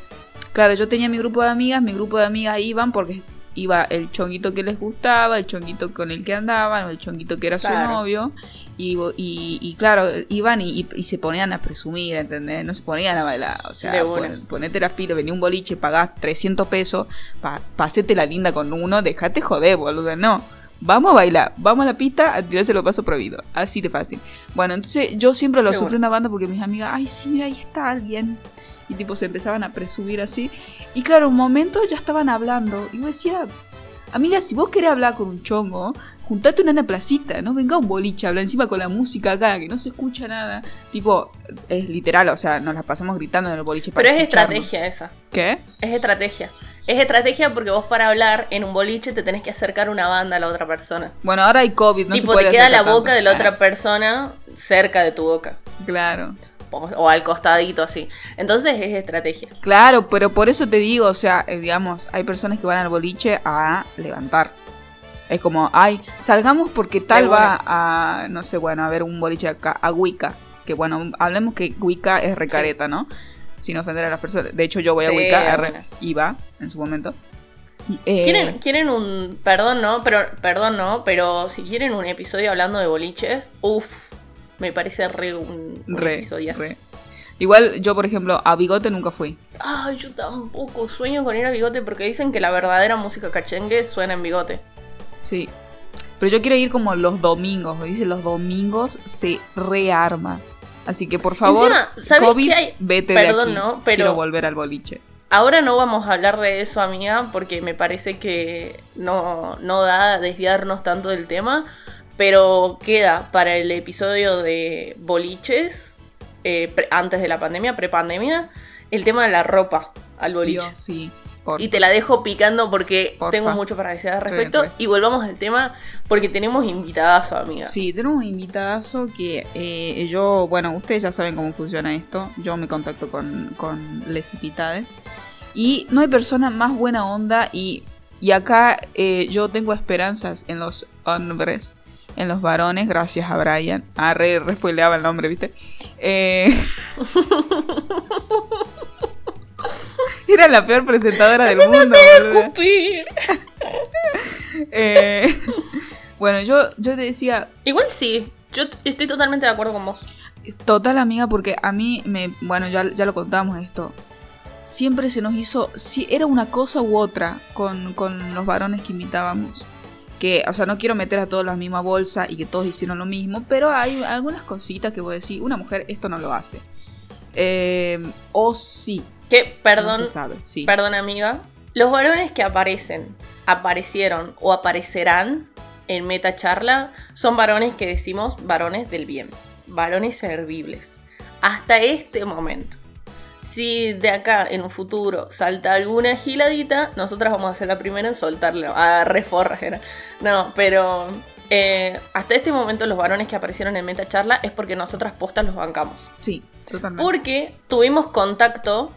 A: claro, yo tenía mi grupo de amigas. Mi grupo de amigas iban porque iba el chonguito que les gustaba, el chonguito con el que andaban, el chonguito que era su novio. Y, y, y claro, iban y, y- se ponían a presumir, ¿entendés? No se ponían a bailar. O sea, pon- ponete las pilas, venía un boliche, pagás 300 pesos, pa, pasete la linda con uno, dejate joder, boludo. No. Vamos a bailar, vamos a la pista a tirarse los pasos prohibidos. Así de fácil. Bueno, entonces yo siempre lo
C: Qué
A: sufrí
C: bueno.
A: en la banda porque mis amigas, ay, sí, mira, ahí está alguien. Y tipo se empezaban a presumir así. Y claro, un momento ya estaban hablando. Y yo decía, amiga, si vos querés hablar con un chongo, juntate una la placita, no venga un boliche, habla encima con la música acá, que no se escucha nada. Tipo, es literal, o sea, nos las pasamos gritando en el boliche para
C: Pero es
A: escucharnos.
C: estrategia esa.
A: ¿Qué?
C: Es estrategia. Es estrategia porque vos para hablar en un boliche te tenés que acercar una banda a la otra persona.
A: Bueno, ahora hay COVID, no se
C: tipo,
A: puede
C: te queda la boca
A: tanto.
C: de la
A: Ah,
C: otra persona cerca de tu boca.
A: Claro.
C: O, o al costadito así. Entonces es estrategia.
A: Claro, pero por eso te digo, o sea, eh, digamos, hay personas que van al boliche a levantar. Es como, ay, salgamos porque tal va a, no sé, bueno, a ver un boliche acá, a Wicca. Que bueno, hablemos que Wicca es recareta, ¿no? Sin ofender a las personas. De hecho, yo voy a
C: Sí,
A: Wicca,
C: bueno.
A: R- iba en su momento. Eh,
C: ¿Quieren, quieren un. Perdón, no, pero. Perdón, no, pero si quieren un episodio hablando de boliches, uff. Me parece re un, un
A: re,
C: episodio.
A: re. Igual yo, por ejemplo, a Bigote nunca fui.
C: Ay, yo tampoco sueño con ir a bigote porque dicen que la verdadera música cachengue suena en bigote.
A: Sí. Pero yo quiero ir como los domingos. Me dicen los domingos se rearma. Así que por favor,
C: Encima, ¿sabes
A: COVID,
C: hay?
A: vete
C: Perdón,
A: de aquí.
C: ¿no? Pero-
A: Quiero volver al boliche.
C: Ahora no vamos a hablar de eso, amiga, porque me parece que no, no da desviarnos tanto del tema. Pero queda para el episodio de boliches, eh, antes de la pandemia, prepandemia, el tema de la ropa al boliche.
A: Dios, sí.
C: Y te la dejo picando porque
A: Porfa.
C: tengo mucho para decir al respecto.
A: Re, re.
C: Y volvamos al tema porque tenemos invitadas, amiga.
A: Sí, tenemos un invitadazo que eh, yo, bueno, ustedes ya saben cómo funciona esto. Yo me contacto con, con les invitades. Y no hay persona más buena onda y, y acá eh, yo tengo esperanzas en los hombres, en los varones, gracias a Brian. Ah, re, re el nombre, ¿viste? Eh, Era la peor presentadora del mundo. boluda.
C: Escupir.
A: Eh, bueno, yo, yo te decía,
C: Igual sí, yo estoy totalmente de acuerdo con vos.
A: Total, amiga, porque a mí me. Bueno, ya, ya lo contamos esto. Siempre se nos hizo. Si era una cosa u otra con, con los varones que invitábamos. Que, o sea, no quiero meter a todos en la misma bolsa y que todos hicieron lo mismo. Pero hay algunas cositas que voy a decir. Una mujer esto no lo hace. Eh, o sí.
C: Que, perdón,
A: No se sabe. Sí.
C: perdón amiga. Los varones que aparecen, aparecieron o aparecerán en Meta Charla son varones que decimos varones del bien, varones servibles. Hasta este momento. Si de acá en un futuro salta alguna giladita, nosotras vamos a ser la primera en soltarle. Ah, reforra era. No, pero eh, hasta este momento los varones que aparecieron en Meta Charla es porque nosotras postas los bancamos.
A: Sí, totalmente.
C: Porque tuvimos contacto,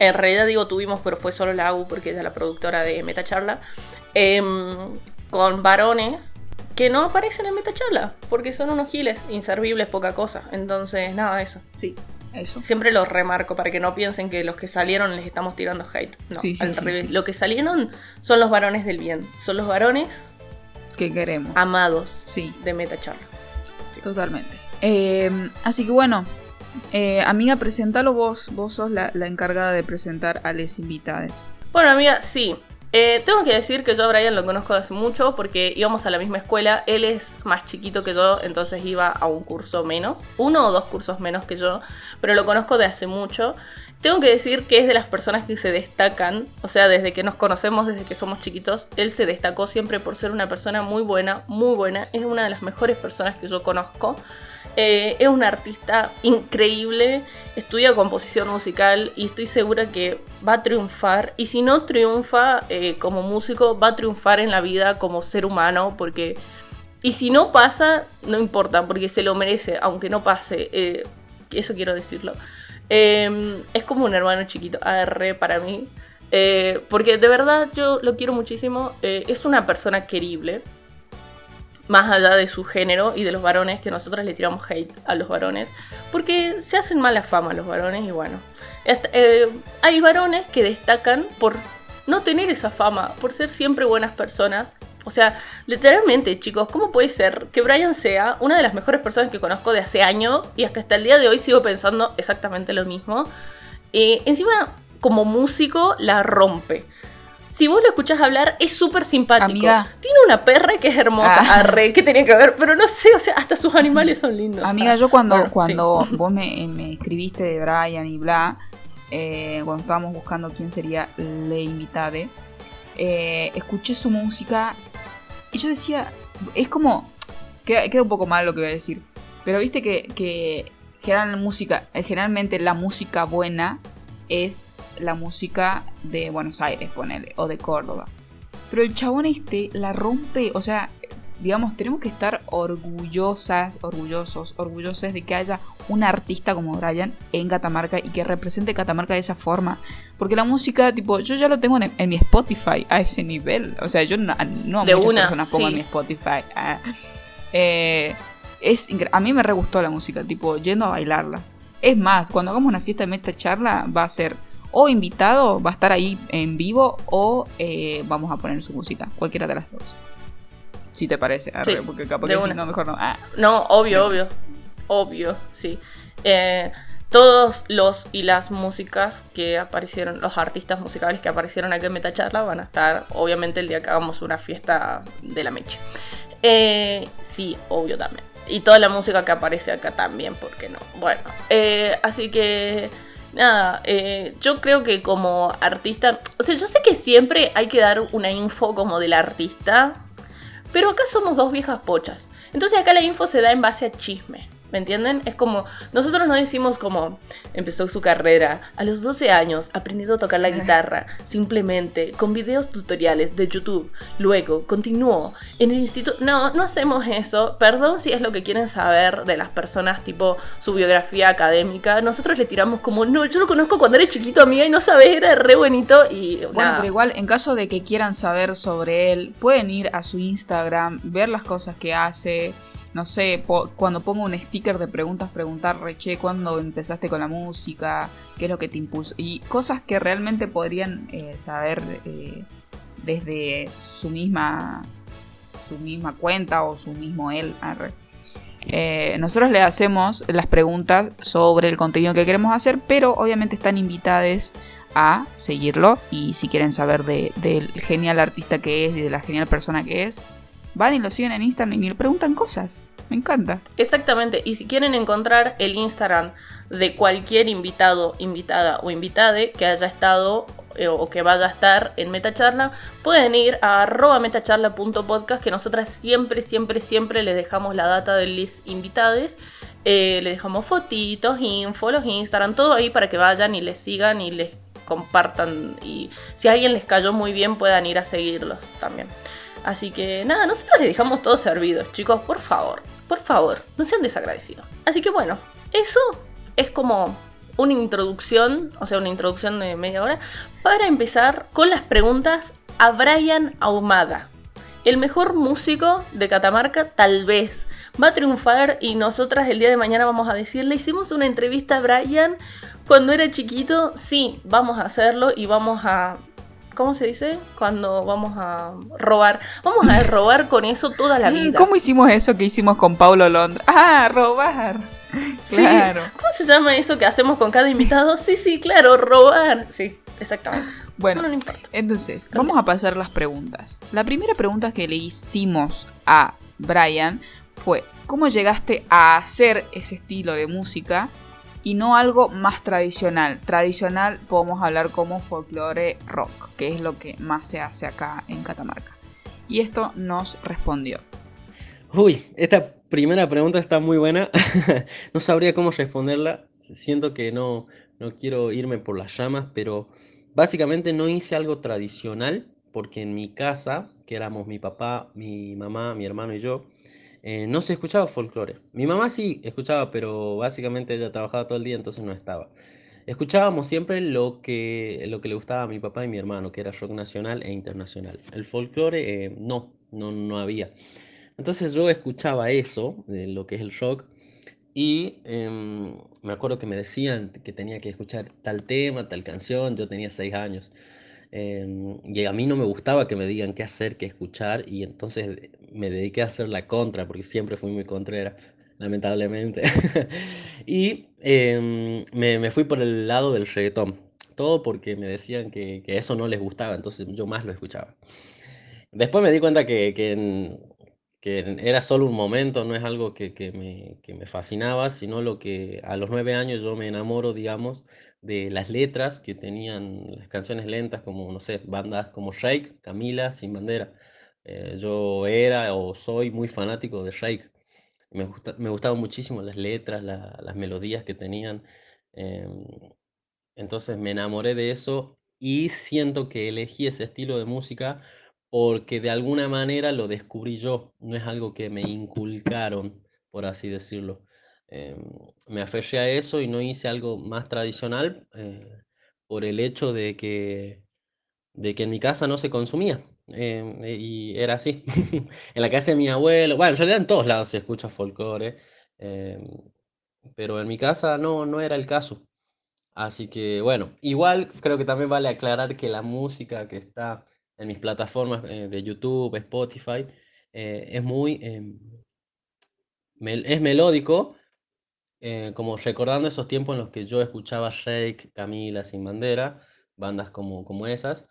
C: en realidad digo tuvimos, pero fue solo la AU porque ella es la productora de Metacharla, em, con varones que no aparecen en Metacharla, porque son unos giles, inservibles, poca cosa. Entonces, nada, eso.
A: Sí, eso.
C: Siempre lo remarco para que no piensen que los que salieron les estamos tirando hate. No,
A: Sí, sí,
C: al
A: sí,
C: revés. Lo que salieron son los varones del bien. Son los varones
A: ¿Qué queremos?
C: amados
A: sí.
C: de Metacharla.
A: Totalmente. Eh, así que bueno, eh, amiga, presentalo vos. Vos sos la, la encargada de presentar a les invitades.
C: Bueno, amiga, sí. Eh, tengo que decir que yo a Brian lo conozco hace mucho porque íbamos a la misma escuela. Él es más chiquito que yo, entonces iba a un curso menos, uno o dos cursos menos que yo, pero lo conozco de hace mucho. Tengo que decir que es de las personas que se destacan, o sea, desde que nos conocemos, desde que somos chiquitos, él se destacó siempre por ser una persona muy buena, muy buena. Es una de las mejores personas que yo conozco. Eh, es un artista increíble, estudia composición musical y estoy segura que va a triunfar. Y si no triunfa eh, como músico, va a triunfar en la vida como ser humano, porque... Y si no pasa, no importa, porque se lo merece, aunque no pase. eh, eso quiero decirlo. Eh, es como un hermano chiquito, AR para mí. Porque de verdad yo lo quiero muchísimo. Es una persona querible. Más allá de su género y de los varones, que nosotros le tiramos hate a los varones. Porque se hacen mala fama los varones y bueno. Eh, hay varones que destacan por no tener esa fama, por ser siempre buenas personas. O sea, literalmente, chicos, ¿cómo puede ser que Brian sea una de las mejores personas que conozco de hace años y hasta hasta el día de hoy sigo pensando exactamente lo mismo? Eh, encima, como músico, la rompe. Si vos lo escuchás hablar, es súper simpático.
A: Amiga.
C: Tiene una perra que es hermosa.
A: Ah.
C: Arre, ¿qué tenía que ver? Pero no sé, o sea, hasta sus animales son lindos.
A: Amiga,
C: Ah,
A: yo cuando,
C: bueno,
A: cuando
C: sí.
A: vos me, me escribiste de Brian y bla, eh, cuando estábamos buscando quién sería la invitada, eh, escuché su música y yo decía, es como, queda, queda un poco mal lo que voy a decir, pero viste que, que general- música, eh, generalmente la música buena es la música de Buenos Aires, ponele, o de Córdoba. Pero el chabón este la rompe, o sea, digamos, tenemos que estar orgullosas, orgullosos, orgullosos de que haya un artista como Brian en Catamarca y que represente Catamarca de esa forma. Porque la música, tipo, yo ya lo tengo en, en mi Spotify a ese nivel. O sea, yo no, no a
C: De
A: muchas
C: una,
A: personas pongo en mi Spotify. ah. Eh, es a mí me re gustó la música, tipo, yendo a bailarla. Es más, cuando hagamos una fiesta de meta charla, va a ser o invitado, va a estar ahí en vivo, o eh, vamos a poner su música. Cualquiera de las dos. Si te parece, arre,
C: Sí,
A: porque capaz que si no, mejor no. Ah,
C: No, obvio, obvio. Obvio, sí. Eh, todos los y las músicas que aparecieron, los artistas musicales que aparecieron aquí en Metacharla van a estar, obviamente, el día que hagamos una fiesta de la mecha. Eh, sí, obvio también. Y toda la música que aparece acá también, ¿por qué no? Bueno, eh, así que nada, eh, yo creo que como artista, o sea, yo sé que siempre hay que dar una info como del artista, pero acá somos dos viejas pochas. Entonces acá la info se da en base a chisme. ¿Me entienden? Es como, nosotros no decimos como empezó su carrera a los 12 años aprendiendo a tocar la guitarra, simplemente con videos tutoriales de YouTube. Luego continuó en el instituto. No, no hacemos eso. Perdón si es lo que quieren saber de las personas, tipo su biografía académica. Nosotros le tiramos como, no, yo lo conozco cuando era chiquito, amiga, y no sabes, era re bonito. Y
A: Bueno,
C: nada.
A: pero igual, en caso de que quieran saber sobre él, pueden ir a su Instagram, ver las cosas que hace. No sé, cuando pongo un sticker de preguntas, preguntar, reche, ¿cuándo empezaste con la música? ¿Qué es lo que te impulsó? Y cosas que realmente podrían eh, saber eh, desde su misma, su misma cuenta o su mismo él. Eh, nosotros le hacemos las preguntas sobre el contenido que queremos hacer, pero obviamente están invitadas a seguirlo y si quieren saber de- del genial artista que es y de la genial persona que es, van y lo siguen en Instagram y le preguntan cosas. Me encanta.
C: Exactamente, y si quieren encontrar el Instagram de cualquier invitado, invitada o invitade que haya estado eh, o que vaya a estar en Metacharla, pueden ir a arroba metacharla.podcast que nosotras siempre, siempre, siempre les dejamos la data de los invitades. Eh, les dejamos fotitos, info, los Instagram, todo ahí para que vayan y les sigan y les compartan. Y si alguien les cayó muy bien, puedan ir a seguirlos también. Así que nada, nosotros les dejamos todos servidos, chicos, por favor, por favor, no sean desagradecidos. Así que bueno, eso es como una introducción, o sea, una introducción de media hora, para empezar con las preguntas a Brian Ahumada. El mejor músico de Catamarca, tal vez, va a triunfar y nosotras el día de mañana vamos a decir, le hicimos una entrevista a Brian cuando era chiquito, sí, vamos a hacerlo y vamos a... ¿Cómo se dice? Cuando vamos a robar. Vamos a robar con eso toda la vida.
A: ¿Cómo hicimos eso que hicimos con Paulo Londra? Ah, robar.
C: Sí.
A: Claro.
C: ¿Cómo se llama eso que hacemos con cada invitado? Sí, sí, claro, robar. Sí, Exactamente.
A: Bueno,
C: no
A: entonces, vamos a pasar las preguntas. La primera pregunta que le hicimos a Brian fue, ¿cómo llegaste a hacer ese estilo de música y no algo más tradicional? Tradicional podemos hablar como folclore rock, que es lo que más se hace acá en Catamarca. Y esto nos respondió.
E: Uy, esta primera pregunta está muy buena. no sabría cómo responderla. Siento que no, no quiero irme por las llamas, pero básicamente no hice algo tradicional porque en mi casa, que éramos mi papá, mi mamá, mi hermano y yo, eh, no se escuchaba folclore. Mi mamá sí escuchaba, pero básicamente ella trabajaba todo el día, entonces no estaba. Escuchábamos siempre lo que, lo que le gustaba a mi papá y mi hermano, que era rock nacional e internacional. El folclore eh, no, no, no había. Entonces yo escuchaba eso, lo que es el rock, y em, me acuerdo que me decían que tenía que escuchar tal tema, tal canción, yo tenía seis años. Em, y a mí no me gustaba que me digan qué hacer, qué escuchar, y entonces me dediqué a hacer la contra, porque siempre fui muy contrera, lamentablemente. y em, me, me fui por el lado del reggaetón, todo porque me decían que, que eso no les gustaba, entonces yo más lo escuchaba. Después me di cuenta que, que, en- que era solo un momento, no es algo que, que me, que me fascinaba, sino lo que a los nueve años yo me enamoro, digamos, de las letras que tenían las canciones lentas, como, no sé, bandas como Shake, Camila, Sin Bandera. Eh, yo era o soy muy fanático de Shake. Me gusta- me gustaban muchísimo las letras, la- las melodías que tenían. em, entonces me enamoré de eso y siento que elegí ese estilo de música porque de alguna manera lo descubrí yo, no es algo que me inculcaron, por así decirlo. Em, me aferré a eso y no hice algo más tradicional eh, por el hecho de que, de que en mi casa no se consumía. em, y era así. En la casa de mi abuelo, bueno, en realidad en todos lados se escucha folclore, em, pero en mi casa no, no era el caso. Así que bueno, igual creo que también vale aclarar que la música que está en mis plataformas eh, de YouTube, Spotify, eh, es muy, mel- es melódico, eh, como recordando esos tiempos en los que yo escuchaba Shake, Camila, Sin Bandera, bandas como, como esas,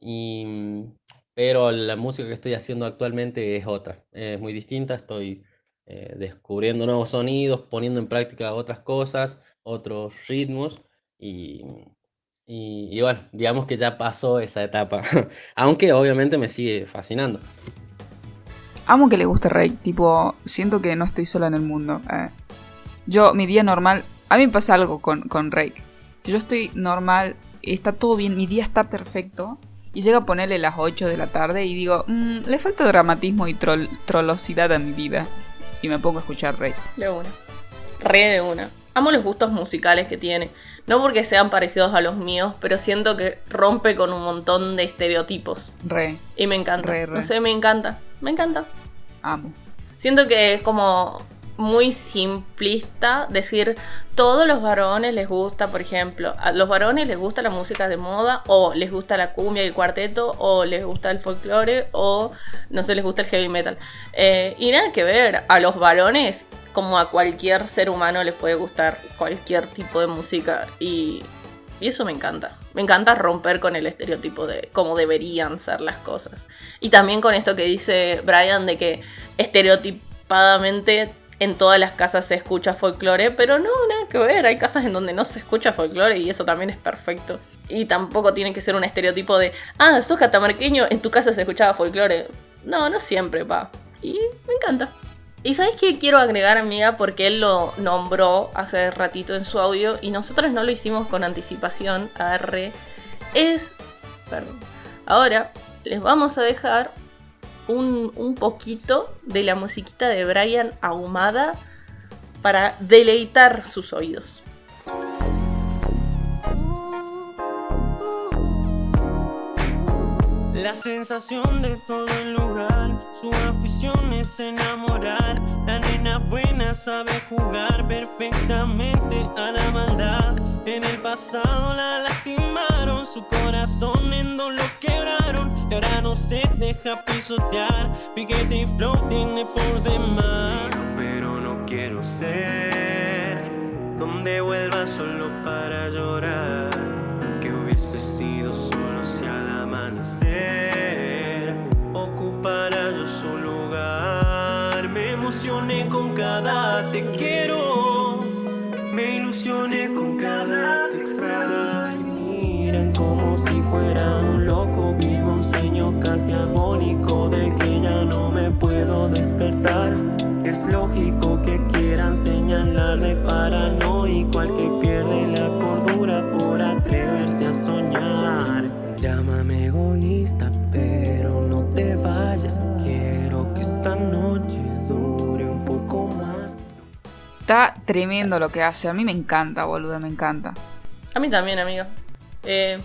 E: y, mm, pero la música que estoy haciendo actualmente es otra, es muy distinta, estoy eh, descubriendo nuevos sonidos, poniendo en práctica otras cosas, otros ritmos, y, y, y bueno, digamos que ya pasó esa etapa, aunque obviamente me sigue fascinando.
A: Amo que le guste Rey, tipo, siento que no estoy sola en el mundo. eh. Yo, mi día normal, a mí me pasa algo con, con Rake. Yo estoy normal, está todo bien, mi día está perfecto. Y llega a ponerle las 8 de la tarde y digo, "Mm, le falta dramatismo y trol- trolosidad a mi vida. Y me pongo a escuchar Rey.
C: De una. Re de una. Amo los gustos musicales que tiene. No porque sean parecidos a los míos, pero siento que rompe con un montón de estereotipos.
A: Re,
C: Y me encanta.
A: Re, re.
C: No sé, me encanta. Me encanta.
A: amo.
C: Siento que es como muy simplista decir todos los varones les gusta, por ejemplo, a los varones les gusta la música de moda o les gusta la cumbia y el cuarteto o les gusta el folclore o no sé, les gusta el heavy metal. Eh, y nada que ver, a los varones como a cualquier ser humano les puede gustar cualquier tipo de música y, y eso me encanta. Me encanta romper con el estereotipo de cómo deberían ser las cosas. Y también con esto que dice Brian de que estereotipadamente en todas las casas se escucha folclore, pero no, nada que ver, hay casas en donde no se escucha folclore y eso también es perfecto. Y tampoco tiene que ser un estereotipo de, ah, sos catamarqueño, en tu casa se escuchaba folclore. No, no siempre, va. Y me encanta. Y sabes qué quiero agregar, amiga, porque él lo nombró hace ratito en su audio y nosotros no lo hicimos con anticipación, arre, es... Perdón. Ahora les vamos a dejar un, poquito de la musiquita de Brian ahumada para deleitar sus oídos.
F: La sensación de todo el lugar, su afición es enamorar. La nena buena sabe jugar perfectamente a la maldad. En el pasado la lastimaron, su corazón en dos lo quebraron. Y ahora no se deja pisotear, piquete y flow tiene por demás. Pero no quiero ser donde vuelva solo para llorar enloquecido solo si al amanecer ocupará yo su lugar. Me emocioné con cada te quiero, me ilusioné con cada te extraño. Miran como si fuera un loco, vivo un sueño casi agónico del que ya no me puedo despertar. Es lógico
A: tremendo lo que hace. A mí me encanta, boludo, me encanta.
C: A mí también, amigo. Eh,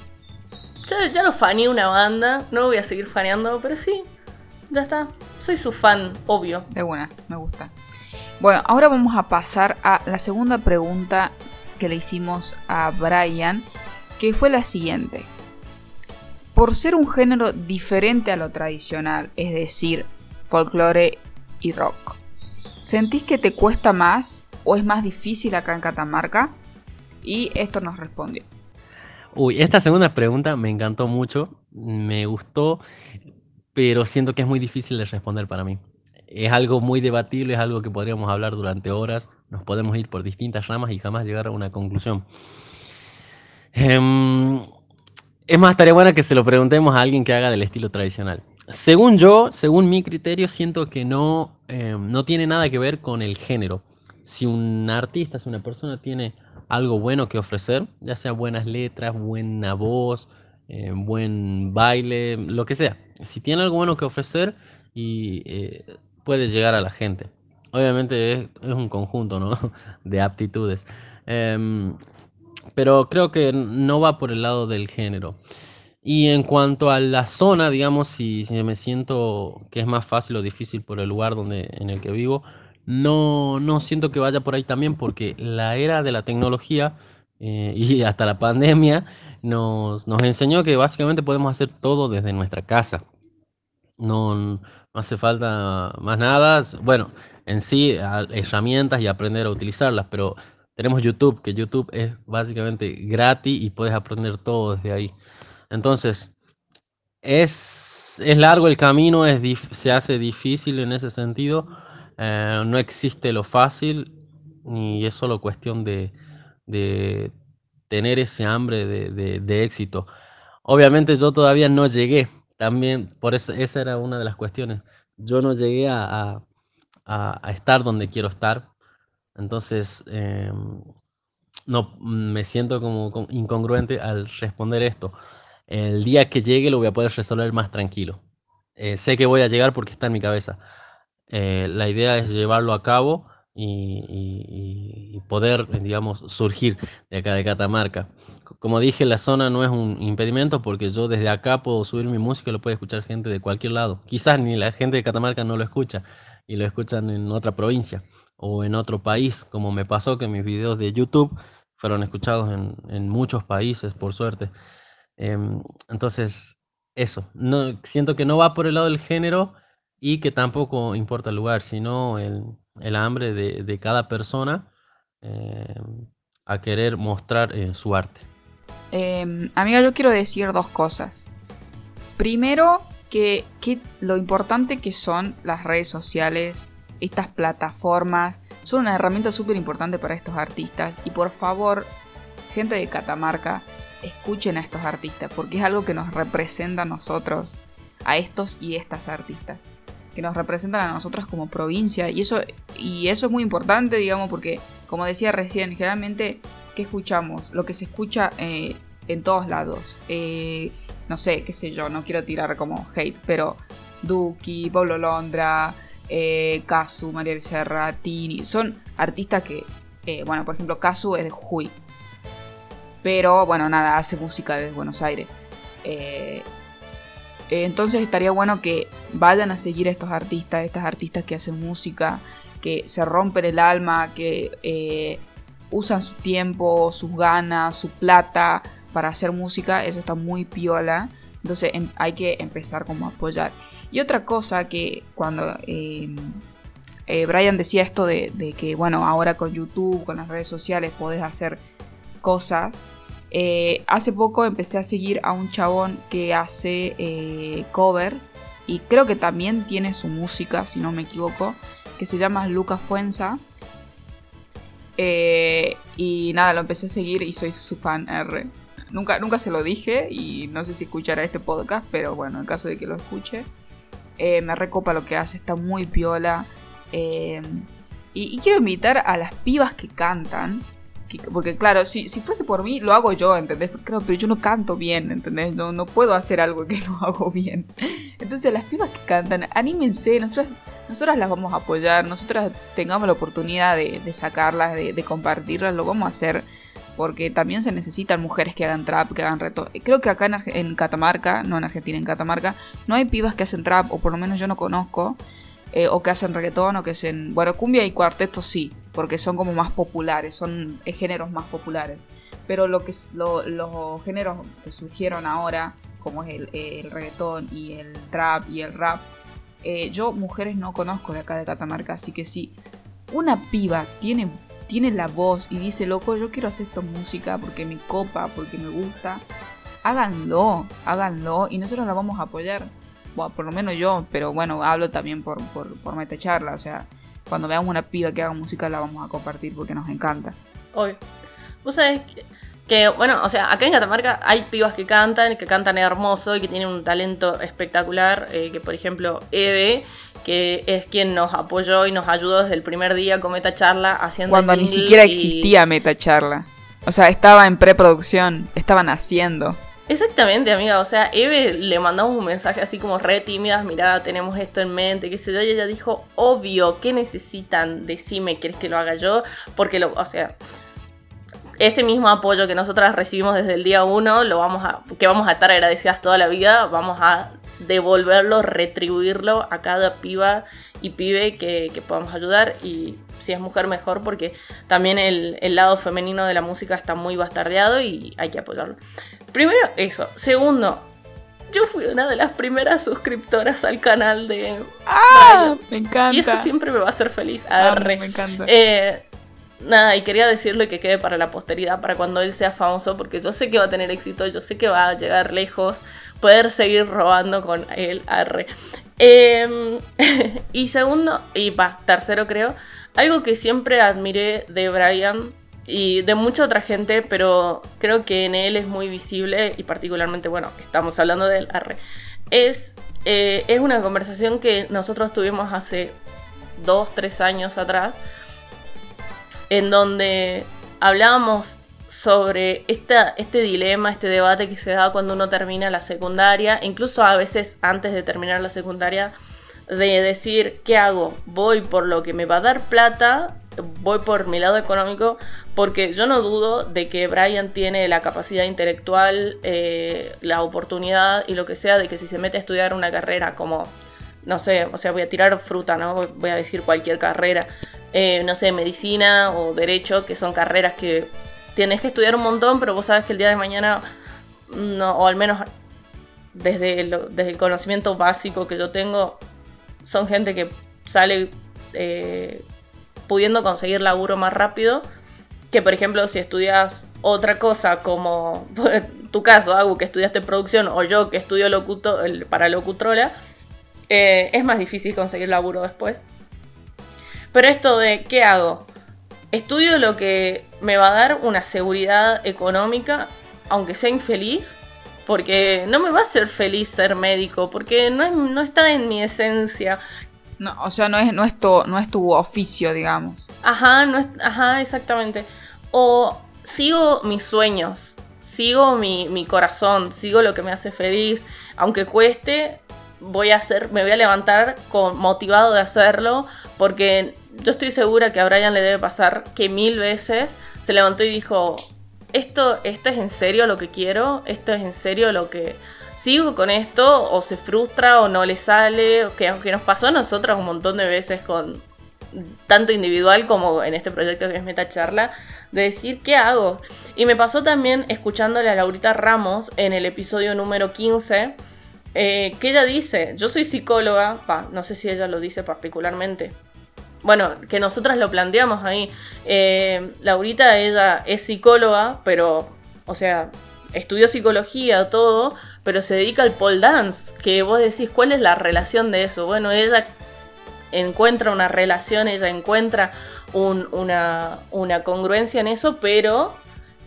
C: ya, ya lo faneé una banda, no lo voy a seguir faneando, pero sí, ya está. Soy su fan, obvio.
A: De buena, me gusta. Bueno, ahora vamos a pasar a la segunda pregunta que le hicimos a Brian, que fue la siguiente. Por ser un género diferente a lo tradicional, es decir, folclore y rock, ¿sentís que te cuesta más o es más difícil acá en Catamarca? Y esto nos respondió.
E: Uy, esta segunda pregunta me encantó mucho, me gustó, pero siento que es muy difícil de responder para mí. Es algo muy debatible, es algo que podríamos hablar durante horas, nos podemos ir por distintas ramas y jamás llegar a una conclusión. Em, es más, estaría bueno que se lo preguntemos a alguien que haga del estilo tradicional. Según yo, según mi criterio, siento que no, em, no tiene nada que ver con el género. Si un artista, si una persona tiene algo bueno que ofrecer, ya sea buenas letras, buena voz, eh, buen baile, lo que sea. Si tiene algo bueno que ofrecer y eh, puede llegar a la gente. Obviamente es, un conjunto ¿no? de aptitudes. Em, pero creo que no va por el lado del género. Y en cuanto a la zona, digamos, si, si me siento que es más fácil o difícil por el lugar donde, en el que vivo, no, no siento que vaya por ahí también porque la era de la tecnología eh, y hasta la pandemia nos, nos enseñó que básicamente podemos hacer todo desde nuestra casa. No, no hace falta más nada. Bueno, en sí, herramientas y aprender a utilizarlas, pero tenemos YouTube, que YouTube es básicamente gratis y puedes aprender todo desde ahí. Entonces, es, es largo el camino, es se hace difícil en ese sentido. Eh, no existe lo fácil y es solo cuestión de, tener ese hambre de, éxito. Obviamente yo todavía no llegué, también por eso esa era una de las cuestiones. Yo no llegué a, estar donde quiero estar, entonces em, no me siento como incongruente al responder esto. El día que llegue lo voy a poder resolver más tranquilo. Eh, sé que voy a llegar porque está en mi cabeza. Eh, la idea es llevarlo a cabo y, poder, digamos, surgir de acá de Catamarca. Como dije, la zona no es un impedimento porque yo desde acá puedo subir mi música y lo puede escuchar gente de cualquier lado. Quizás ni la gente de Catamarca no lo escucha y lo escuchan en otra provincia o en otro país, como me pasó que mis videos de YouTube fueron escuchados en, en muchos países, por suerte. Em, entonces, eso, no, siento que no va por el lado del género y que tampoco importa el lugar, sino el, el hambre de, de cada persona em, a querer mostrar eh, su arte.
A: Eh, amiga, yo quiero decir dos cosas. Primero, que, que lo importante que son las redes sociales, estas plataformas, son una herramienta súper importante para estos artistas. Y por favor, gente de Catamarca, escuchen a estos artistas, porque es algo que nos representa a nosotros, a estos y estas artistas. Que nos representan a nosotros como provincia. Y eso, y eso es muy importante, digamos, porque, como decía recién, generalmente, ¿qué escuchamos? Lo que se escucha eh, en todos lados. Eh, no sé, qué sé yo, no quiero tirar como hate, pero Duki, Pablo Londra, eh, Kazu, María Becerra, Tini, son artistas que, eh, bueno, por ejemplo, Kazu es de Jujuy, pero bueno, nada, hace música desde Buenos Aires. Eh, entonces estaría bueno que vayan a seguir a estos artistas, estas artistas que hacen música, que se rompen el alma, que eh, usan su tiempo, sus ganas, su plata para hacer música, eso está muy piola. Entonces em- hay que empezar como a apoyar. Y otra cosa que cuando eh, Brian decía esto de, de que, bueno, ahora con YouTube, con las redes sociales, podés hacer cosas. Eh, hace poco empecé a seguir a un chabón que hace eh, covers y creo que también tiene su música, si no me equivoco, que se llama Lucas Fuenza. Eh, y nada, lo empecé a seguir y soy su fan R. Nunca, nunca se lo dije y no sé si escuchará este podcast, pero bueno, en caso de que lo escuche, me recopa lo que hace, está muy piola. Y, y quiero invitar a las pibas que cantan. Que- porque claro, si, si fuese por mí, lo hago yo, ¿entendés? Claro, pero yo no canto bien, ¿entendés? No, no puedo hacer algo que no hago bien. Entonces las pibas que cantan, anímense, nosotras, nosotras las vamos a apoyar, nosotras tengamos la oportunidad de, sacarlas, de, compartirlas, lo vamos a hacer. Porque también se necesitan mujeres que hagan trap, que hagan reto. Creo que acá en Catamarca, no en Argentina, en Catamarca, no hay pibas que hacen trap, o por lo menos yo no conozco eh, o que hacen reggaetón o que hacen. Bueno, cumbia y cuarteto sí, porque son como más populares, son eh, géneros más populares. Pero lo que lo- los géneros que surgieron ahora, como es el, el reggaetón y el trap y el rap, eh, yo mujeres no conozco de acá de Catamarca, así que si una piba tiene, tiene la voz y dice, loco, yo quiero hacer esta música porque me copa, porque me gusta, háganlo, háganlo y nosotros la vamos a apoyar. Bueno, por lo menos yo, pero bueno, hablo también por, por, por metecharla, o sea, cuando veamos una piba que haga música la vamos a compartir porque nos encanta.
C: Obvio. Vos sabés que, que, bueno, o sea, acá en Catamarca hay pibas que cantan, que cantan hermoso y que tienen un talento espectacular. eh, que por ejemplo, Eve, que es quien nos apoyó y nos ayudó desde el primer día con Meta Charla haciendo.
A: Cuando ni siquiera
C: y-
A: existía Metacharla. O sea, estaba en preproducción, estaban haciendo.
C: Exactamente, amiga. O sea, Eve le mandamos un mensaje así como re tímidas, mirá, tenemos esto en mente, qué sé yo, y ella dijo, obvio, ¿qué necesitan? Decime, ¿quieres que lo haga yo? Porque, lo, o sea, ese mismo apoyo que nosotras recibimos desde el día uno, lo vamos a, que vamos a estar agradecidas toda la vida, vamos a devolverlo, retribuirlo a cada piba y pibe que, podamos ayudar y si es mujer mejor porque también el lado femenino de la música está muy bastardeado y hay que apoyarlo. Primero eso. Segundo, yo fui una de las primeras suscriptoras al canal de
A: ¡Ah!
C: Brian.
A: Me encanta.
C: Y eso siempre me va a hacer feliz.
A: Amo,
C: Arre.
A: me encanta.
C: Eh, nada, y quería decirle que quede para la posteridad, para cuando él sea famoso, porque yo sé que va a tener éxito, yo sé que va a llegar lejos, poder seguir robando con él, arre. Eh, y segundo, y va, tercero creo, algo que siempre admiré de Brian y de mucha otra gente, pero creo que en él es muy visible y particularmente, bueno, estamos hablando de él, arre, es, eh, es una conversación que nosotros tuvimos hace dos, tres años atrás, en donde hablábamos sobre esta, este dilema, este debate que se da cuando uno termina la secundaria, incluso a veces antes de terminar la secundaria, de decir, ¿qué hago? ¿Voy por lo que me va a dar plata? ¿Voy por mi lado económico? Porque yo no dudo de que Brian tiene la capacidad intelectual, eh, la oportunidad y lo que sea de que si se mete a estudiar una carrera como no sé, o sea, voy a tirar fruta, ¿no? Voy a decir cualquier carrera, eh, no sé, medicina o derecho, que son carreras que tienes que estudiar un montón, pero vos sabes que el día de mañana, no, o al menos desde, lo- desde el conocimiento básico que yo tengo, son gente que sale eh, pudiendo conseguir laburo más rápido que, por ejemplo, si estudias otra cosa como tu caso, Agu, que estudiaste producción, o yo que estudio locuto, para locutrola, eh, es más difícil conseguir laburo después. Pero esto de, ¿qué hago? Estudio lo que me va a dar una seguridad económica, aunque sea infeliz, porque no me va a hacer feliz ser médico, porque no, no está en mi esencia.
A: No, o sea, no es, no, es tu, no es tu oficio, digamos.
C: Ajá, no es, ajá, exactamente. O sigo mis sueños, sigo mi, mi corazón, sigo lo que me hace feliz, aunque cueste, voy a hacer, me voy a levantar con, motivado de hacerlo, porque yo estoy segura que a Brian le debe pasar que mil veces se levantó y dijo, esto, esto es en serio lo que quiero, esto es en serio lo que sigo con esto, o se frustra o no le sale, que aunque nos pasó a nosotras un montón de veces con tanto individual como en este proyecto que es Meta Charla, de decir qué hago. Y me pasó también escuchándole a Laurita Ramos en el episodio número 15, eh, que ella dice, yo soy psicóloga, no sé si ella lo dice particularmente. Bueno, que nosotras lo planteamos ahí. Eh, Laurita, ella es psicóloga, pero, o sea, estudió psicología, todo, pero se dedica al pole dance, que vos decís, ¿cuál es la relación de eso? Bueno, ella encuentra una relación, ella encuentra un- una, una congruencia en eso, pero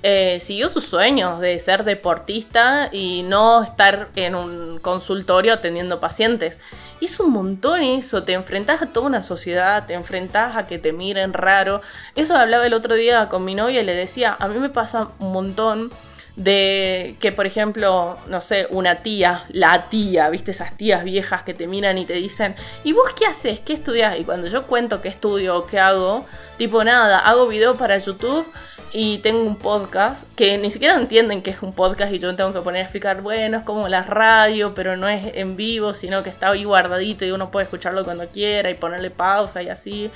C: eh, siguió sus sueños de ser deportista y no estar en un consultorio atendiendo pacientes. Y es un montón eso, te enfrentás a toda una sociedad, te enfrentás a que te miren raro. Eso hablaba el otro día con mi novia y le decía, a mí me pasa un montón de que, por ejemplo, no sé, una tía, la tía, viste esas tías viejas que te miran y te dicen, ¿y vos qué haces? ¿Qué estudias? Y cuando yo cuento qué estudio o qué hago, tipo nada, hago video para YouTube y tengo un podcast que ni siquiera entienden que es un podcast y yo tengo que poner a explicar, bueno, es como la radio, pero no es en vivo, sino que está ahí guardadito y uno puede escucharlo cuando quiera y ponerle pausa y así,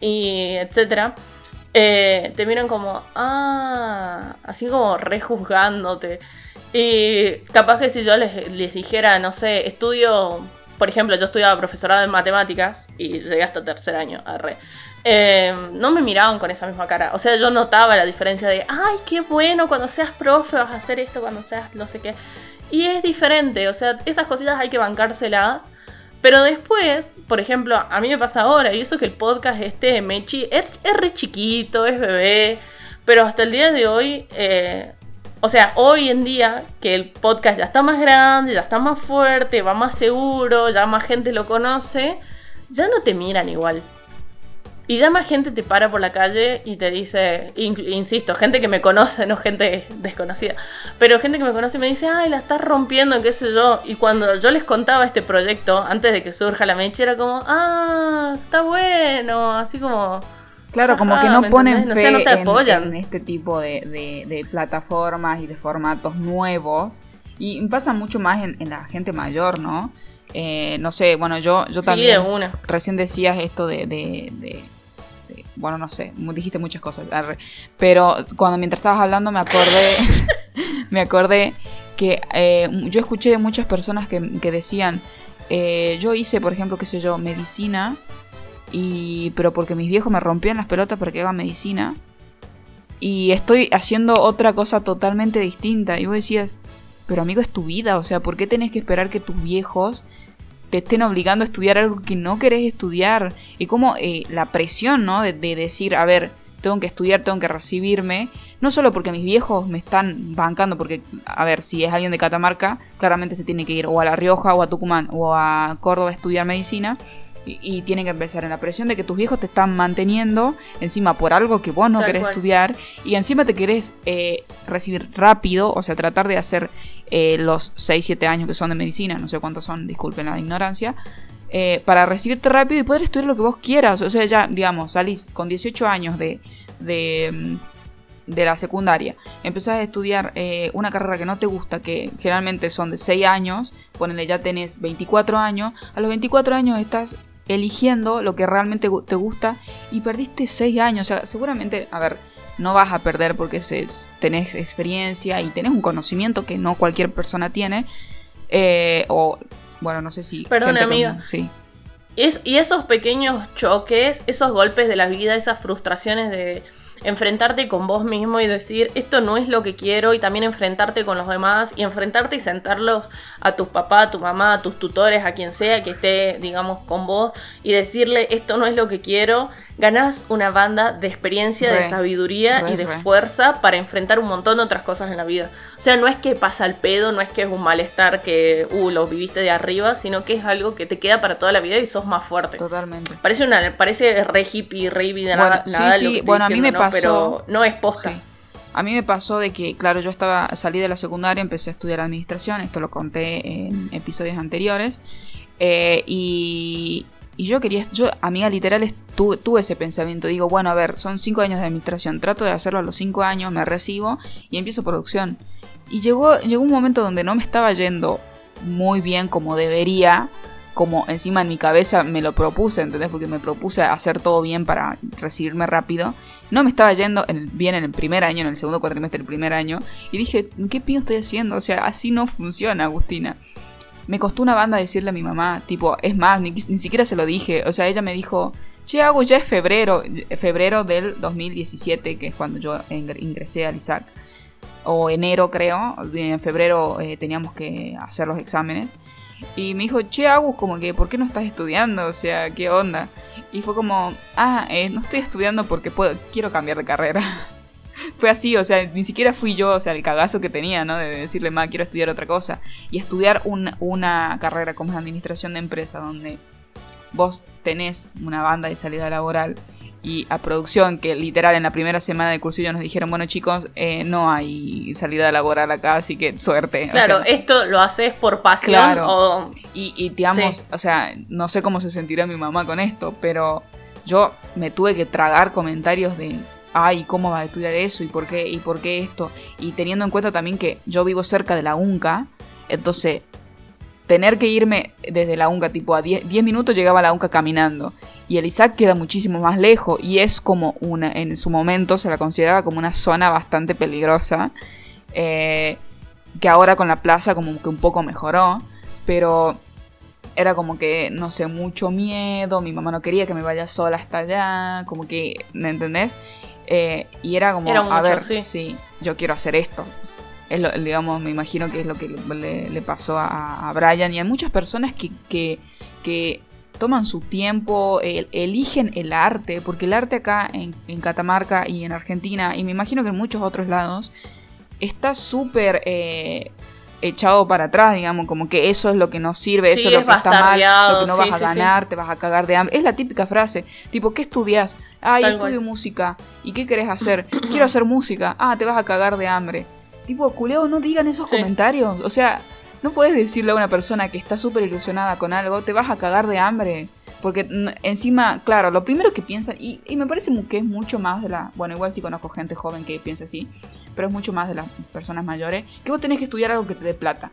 C: y etcétera. Eh, te miran como, ah, así como rejuzgándote. Y capaz que si yo les, dijera, no sé, estudio, por ejemplo, yo estudiaba profesorado en matemáticas y llegué hasta tercer año, arre. Eh, no me miraban con esa misma cara. O sea, yo notaba la diferencia de, ay, qué bueno, cuando seas profe vas a hacer esto, cuando seas no sé qué. Y es diferente, o sea, esas cositas hay que bancárselas. Pero después, por ejemplo, a mí me pasa ahora, y eso que el podcast este de Mechi es, re chiquito, es bebé, pero hasta el día de hoy, eh, o sea, hoy en día que el podcast ya está más grande, ya está más fuerte, va más seguro, ya más gente lo conoce, ya no te miran igual. Y ya más gente te para por la calle y te dice, in- insisto, gente que me conoce, no gente desconocida, pero gente que me conoce y me dice, ay, la estás rompiendo, qué sé yo. Y cuando yo les contaba este proyecto, antes de que surja la mecha, era como, ah, está bueno, así como...
A: Claro, como que no
C: ¿me
A: ponen?
C: O
A: fe
C: sea, no te
A: en- este tipo de, de- de plataformas y de formatos nuevos. Y pasa mucho más en, en la gente mayor, ¿no? Eh, no sé, bueno, yo, yo
C: Sí,
A: también...
C: de una.
A: Recién decías esto de, de- de- de- Bueno, no sé, dijiste muchas cosas. Pero cuando mientras estabas hablando me acordé... me acordé que eh, yo escuché de muchas personas que, que decían... eh, yo hice, por ejemplo, qué sé yo, medicina... Y, pero porque mis viejos me rompían las pelotas para que haga medicina. Y estoy haciendo otra cosa totalmente distinta. Y vos decías, pero amigo, es tu vida. O sea, ¿por qué tenés que esperar que tus viejos te estén obligando a estudiar algo que no querés estudiar? Y como eh, la presión, ¿no? De, de decir, a ver, tengo que estudiar, tengo que recibirme. No solo porque mis viejos me están bancando, porque, a ver, si es alguien de Catamarca, claramente se tiene que ir o a La Rioja o a Tucumán o a Córdoba a estudiar medicina. Y, y tienen que empezar en la presión de que tus viejos te están manteniendo encima por algo que vos no
C: Tal
A: querés
C: cual.
A: estudiar y encima te querés eh, recibir rápido, o sea, tratar de hacer eh, los 6-7 años que son de medicina, no sé cuántos son, disculpen la ignorancia, eh, para recibirte rápido y poder estudiar lo que vos quieras. O sea, ya, digamos, salís con 18 años de, mm, de la secundaria, empezás a estudiar eh, una carrera que no te gusta, que generalmente son de 6 años, ponele ya tenés 24 años, a los 24 años estás eligiendo lo que realmente te gusta y perdiste 6 años, o sea, seguramente, a ver, no vas a perder porque se- tenés experiencia y tenés un conocimiento que no cualquier persona tiene, eh, o, bueno, no sé si... Con-
C: amiga.
A: sí.
C: Es- y esos pequeños choques, esos golpes de la vida, esas frustraciones de enfrentarte con vos mismo y decir esto no es lo que quiero y también enfrentarte con los demás y enfrentarte y sentarlos a tus papás, a tu mamá, a tus tutores, a quien sea que esté, digamos, con vos y decirle esto no es lo que quiero, ganás una banda de experiencia, de sabiduría
A: re,
C: y de
A: re.
C: fuerza para enfrentar un montón de otras cosas en la vida. O sea, no es que pasa el pedo, no es que es un malestar que, uh, lo viviste de arriba, sino que es algo que te queda para toda la vida y sos más fuerte.
A: Totalmente.
C: Parece una parece re hippie, re hippie de
A: Bueno,
C: nada,
A: sí,
C: nada
A: sí,
C: lo que estoy
A: bueno, a mí me
C: ¿no?
A: pasó-
C: Pero no es posta.
A: Sí. A mí me pasó de que, claro, yo estaba salí de la secundaria, empecé a estudiar administración, esto lo conté en episodios anteriores, eh, y, y yo quería, yo, amiga, literal, estu- tuve ese pensamiento, digo, bueno, a ver, son cinco años de administración, trato de hacerlo a los cinco años, me recibo y empiezo producción. Y llegó, llegó un momento donde no me estaba yendo muy bien como debería, como encima en mi cabeza me lo propuse, ¿entendés? Porque me propuse hacer todo bien para recibirme rápido. No me estaba yendo bien en el primer año, en el segundo cuatrimestre del primer año. Y dije, ¿qué pino estoy haciendo? O sea, así no funciona, Agustina. Me costó una banda decirle a mi mamá, tipo, es más, ni, ni siquiera se lo dije. O sea, ella me dijo, che, hago ya es febrero, febrero del 2017, que es cuando yo ingr- ingresé al ISAC. O enero, creo. En febrero eh, teníamos que hacer los exámenes. Y me dijo, che, Agus, como que, ¿por qué no estás estudiando? O sea, ¿qué onda? Y fue como, ah, eh, no estoy estudiando porque puedo, quiero cambiar de carrera. fue así, o sea, ni siquiera fui yo, o sea, el cagazo que tenía, ¿no? De decirle, ma, quiero estudiar otra cosa. Y estudiar un- una carrera como es administración de empresa, donde vos tenés una banda de salida laboral y a producción, que literal en la primera semana de cursillo nos dijeron, bueno chicos, eh, no hay salida laboral acá, así que suerte. O
C: Claro,
A: sea,
C: esto lo haces por pasión
A: Claro.
C: o...
A: y, y digamos,
C: Sí.
A: o sea, no sé cómo se sentirá mi mamá con esto, pero yo me tuve que tragar comentarios de, ay, ¿cómo vas a estudiar eso? ¿Y por qué? ¿Y por qué esto? Y teniendo en cuenta también que yo vivo cerca de la UNCA, entonces tener que irme desde la UNCA, tipo a 10, 10 minutos llegaba a la UNCA caminando. Y el Isaac queda muchísimo más lejos y es como una, en su momento se la consideraba como una zona bastante peligrosa. eh, que ahora con la plaza como que un poco mejoró. Pero era como que, no sé, mucho miedo. Mi mamá no quería que me vaya sola hasta allá. Como que, ¿me entendés? Eh, y era como,
C: Era
A: a ver,
C: sí.
A: yo quiero hacer esto. Es lo, digamos, me imagino que es lo que le, le pasó a, a Brian y a muchas personas que, que, que toman su tiempo, el- eligen el arte, porque el arte acá en, en Catamarca y en Argentina, y me imagino que en muchos otros lados, está súper eh, echado para atrás, digamos, como que eso es lo que no sirve,
C: Sí,
A: eso es lo que está mal, lo que no
C: sí,
A: vas a
C: sí,
A: ganar, te vas a cagar de hambre. Es la típica frase, tipo, ¿qué estudias? Ah, yo estudio música. ¿Y qué querés hacer? Quiero hacer música. Ah, te vas a cagar de hambre. Tipo, culeo, no digan esos
C: Sí.
A: comentarios. O sea, no puedes decirle a una persona que está súper ilusionada con algo, te vas a cagar de hambre. Porque encima, claro, lo primero que piensan, y, y me parece que es mucho más de la. Bueno, igual sí conozco gente joven que piensa así, pero es mucho más de las personas mayores, que vos tenés que estudiar algo que te dé plata.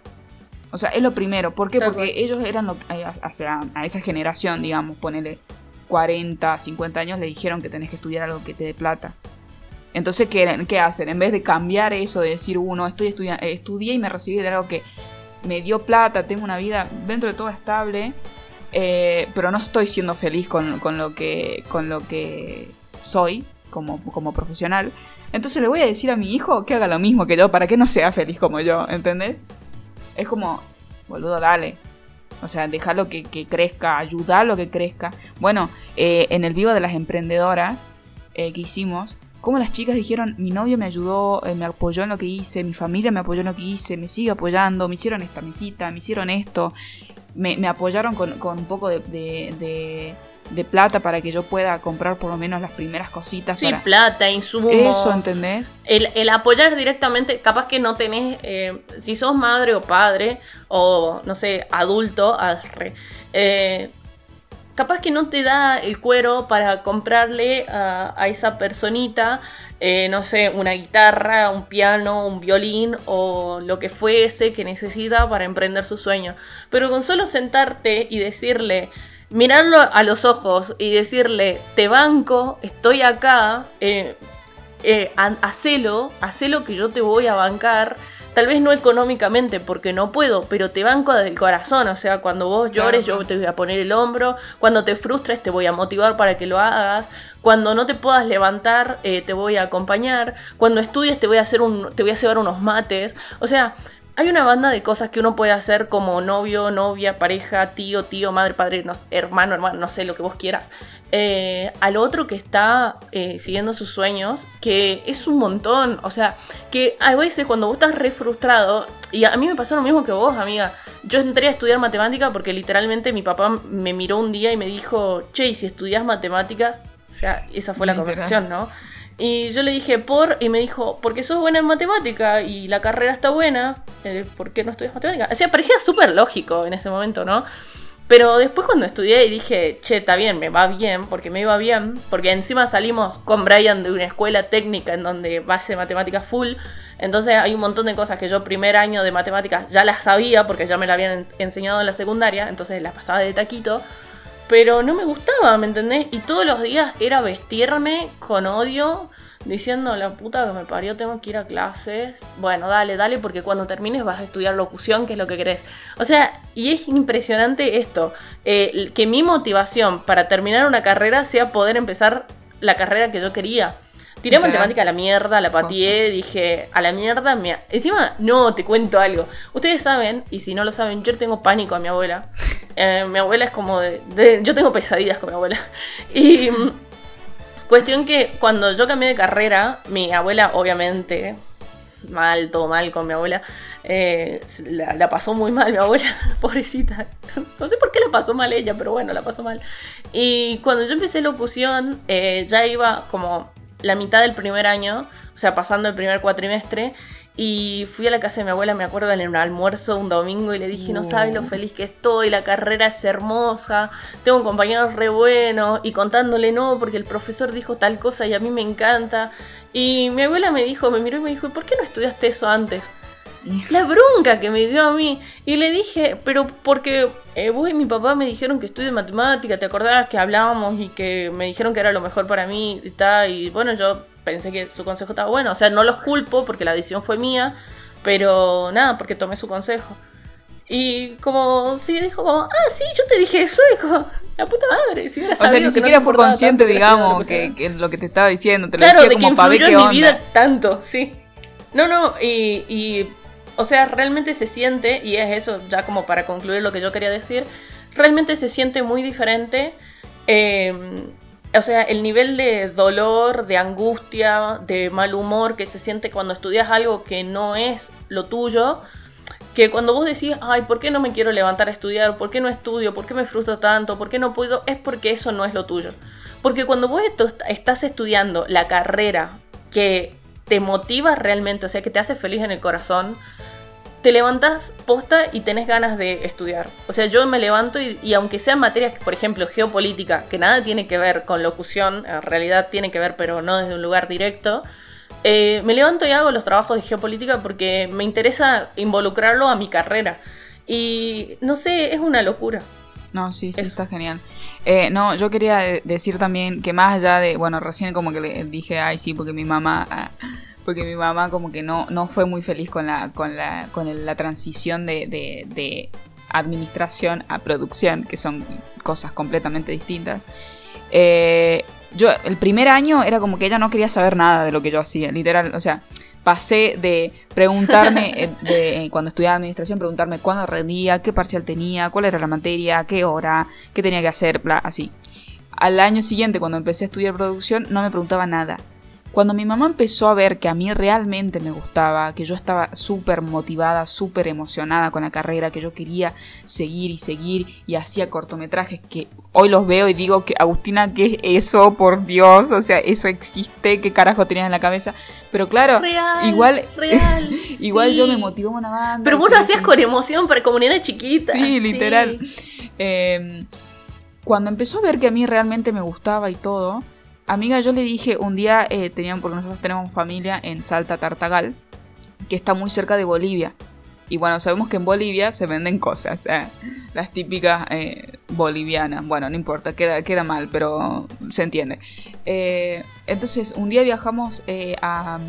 A: O sea, es lo primero. ¿Por qué?
C: Tal
A: Porque
C: cual.
A: ellos eran lo eh, o sea, a esa generación, digamos, ponele 40, 50 años, le dijeron que tenés que estudiar algo que te dé plata. Entonces, ¿qué, qué hacen? En vez de cambiar eso de decir, uno, estoy estudiando, estudié y me recibí de algo que me dio plata, tengo una vida dentro de todo estable, eh, pero no estoy siendo feliz con, con lo, que, con lo que soy como, como profesional. Entonces le voy a decir a mi hijo que haga lo mismo que yo para que no sea feliz como yo, ¿entendés? Es como, boludo, dale. O sea, dejarlo que, que crezca, ayudarlo que crezca. Bueno, eh, en el vivo de las emprendedoras eh, que hicimos, como las chicas dijeron, mi novio me ayudó, eh, me apoyó en lo que hice, mi familia me apoyó en lo que hice, me sigue apoyando, me hicieron esta mesita, me hicieron esto, me, me apoyaron con, con un poco de, de- de- de plata para que yo pueda comprar por lo menos las primeras cositas.
C: Sí,
A: para...
C: plata, insumos.
A: Eso, ¿entendés?
C: El, el apoyar directamente, capaz que no tenés, eh, si sos madre o padre, o no sé, adulto, arre, eh, capaz que no te da el cuero para comprarle a, esa personita, eh, no sé, una guitarra, un piano, un violín o lo que fuese que necesita para emprender su sueño. Pero con solo sentarte y decirle, mirarlo a los ojos y decirle, te banco, estoy acá, eh, eh, ha- hacelo, hacelo que yo te voy a bancar. Tal vez no económicamente, porque no puedo, pero te banco del corazón. O sea, cuando vos llores,
A: Claro.
C: yo te voy a poner el hombro. Cuando te frustres, te voy a motivar para que lo hagas. Cuando no te puedas levantar, eh, te voy a acompañar. Cuando estudies, te voy a hacer un, te voy a llevar unos mates. O sea, hay una banda de cosas que uno puede hacer como novio, novia, pareja, tío, tío, madre, padre, no hermano, hermano, no sé, lo que vos quieras. Eh, al otro que está eh, siguiendo sus sueños, que es un montón. O sea, que a veces cuando vos estás re frustrado, y a mí me pasó lo mismo que vos, amiga. Yo entré a estudiar matemática porque literalmente mi papá me miró un día y me dijo, che, ¿y si estudias matemáticas? O sea, esa fue la conversación, ¿no? Y yo le dije, por, y me dijo, porque sos buena en matemática y la carrera está buena, ¿por qué no estudias matemática? O sea, parecía súper lógico en ese momento, ¿no? Pero después cuando estudié y dije, che, está bien, me va bien, porque me iba bien, porque encima salimos con Brian de una escuela técnica en donde base de full, entonces hay un montón de cosas que yo primer año de matemáticas ya las sabía, porque ya me la habían en- enseñado en la secundaria, entonces las pasaba de taquito, pero no me gustaba, ¿me entendés? Y todos los días era vestirme con odio, diciendo la puta que me parió, tengo que ir a clases. Bueno, dale, dale, porque cuando termines vas a estudiar locución, que es lo que querés. O sea, y es impresionante esto, eh, que mi motivación para terminar una carrera sea poder empezar la carrera que yo quería. Tiré matemática a la mierda, la pateé, dije, a la mierda, me... encima, no, te cuento algo. Ustedes saben, y si no lo saben, yo tengo pánico a mi abuela. Eh, mi abuela es como de, de- Yo tengo pesadillas con mi abuela. Y mm, cuestión que cuando yo cambié de carrera, mi abuela, obviamente, mal, todo mal con mi abuela, eh, la, la pasó muy mal mi abuela, pobrecita. No sé por qué la pasó mal ella, pero bueno, la pasó mal. Y cuando yo empecé locución, eh, ya iba como la mitad del primer año, o sea, pasando el primer cuatrimestre. Y fui a la casa de mi abuela, me acuerdo, en el almuerzo un domingo y le dije, no sabes lo feliz que estoy, la carrera es hermosa, tengo un compañero re bueno, y contándole no, porque el profesor dijo tal cosa y a mí me encanta. Y mi abuela me dijo, me miró y me dijo, ¿y por qué no estudiaste eso antes? La bronca que me dio a mí. Y le dije, pero porque eh, vos y mi papá me dijeron que estudie matemática, ¿te acordabas que hablábamos y que me dijeron que era lo mejor para mí y tal? Y bueno, yo pensé que su consejo estaba bueno. O sea, no los culpo porque la decisión fue mía, pero nada, porque tomé su consejo. Y como, sí, dijo como, ah, sí, yo te dije eso, como, la puta madre, si
A: O sea, ni
C: que no
A: siquiera
C: te
A: fue consciente,
C: tanto,
A: digamos,
C: lo
A: que, que lo que te estaba diciendo. Te lo
C: Claro,
A: decía
C: de que
A: como ver
C: influyó en
A: onda.
C: mi vida tanto, sí. No, no, y, y, o sea, realmente se siente, y es eso, ya como para concluir lo que yo quería decir, realmente se siente muy diferente. eh, o sea, el nivel de dolor, de angustia, de mal humor que se siente cuando estudias algo que no es lo tuyo, que cuando vos decís, ay, ¿por qué no me quiero levantar a estudiar? ¿Por qué no estudio? ¿Por qué me frustro tanto? ¿Por qué no puedo? Es porque eso no es lo tuyo. Porque cuando vos estás estudiando la carrera que te motiva realmente, o sea, que te hace feliz en el corazón, te levantas posta y tenés ganas de estudiar. O sea, yo me levanto y, y aunque sean materias, por ejemplo, geopolítica, que nada tiene que ver con locución, en realidad tiene que ver, pero no desde un lugar directo, eh, me levanto y hago los trabajos de geopolítica porque me interesa involucrarlo a mi carrera. Y no sé, es una locura.
A: No, sí, sí,
C: Eso.
A: está genial. Eh, no, yo quería decir también que más allá de, bueno, recién como que le dije, ay, sí, porque mi mamá, ah, porque mi mamá como que no, no fue muy feliz con la, con la, con la transición de, de, de administración a producción, que son cosas completamente distintas. Eh, yo, el primer año era como que ella no quería saber nada de lo que yo hacía, literal, o sea, pasé de preguntarme, eh, de, eh, cuando estudiaba administración, preguntarme cuándo rendía, qué parcial tenía, cuál era la materia, qué hora, qué tenía que hacer, bla, así. Al año siguiente, cuando empecé a estudiar producción, no me preguntaba nada. Cuando mi mamá empezó a ver que a mí realmente me gustaba, que yo estaba súper motivada, súper emocionada con la carrera, que yo quería seguir y seguir y hacía cortometrajes que hoy los veo y digo que Agustina, ¿qué es eso? Por Dios, o sea, eso existe, ¿qué carajo tenías en la cabeza? Pero claro,
C: Real,
A: igual,
C: real,
A: igual yo me motivaba una banda.
C: Pero vos lo hacías con emoción para comunidad chiquita.
A: Sí, literal. Eh, cuando empezó a ver que a mí realmente me gustaba y todo, amiga, yo le dije un día, eh, tenían, porque nosotros tenemos familia en Salta Tartagal, que está muy cerca de Bolivia. Y bueno, sabemos que en Bolivia se venden cosas, eh, las típicas eh, bolivianas. Bueno, no importa, queda, queda mal, pero se entiende. Eh, entonces, un día viajamos eh, a,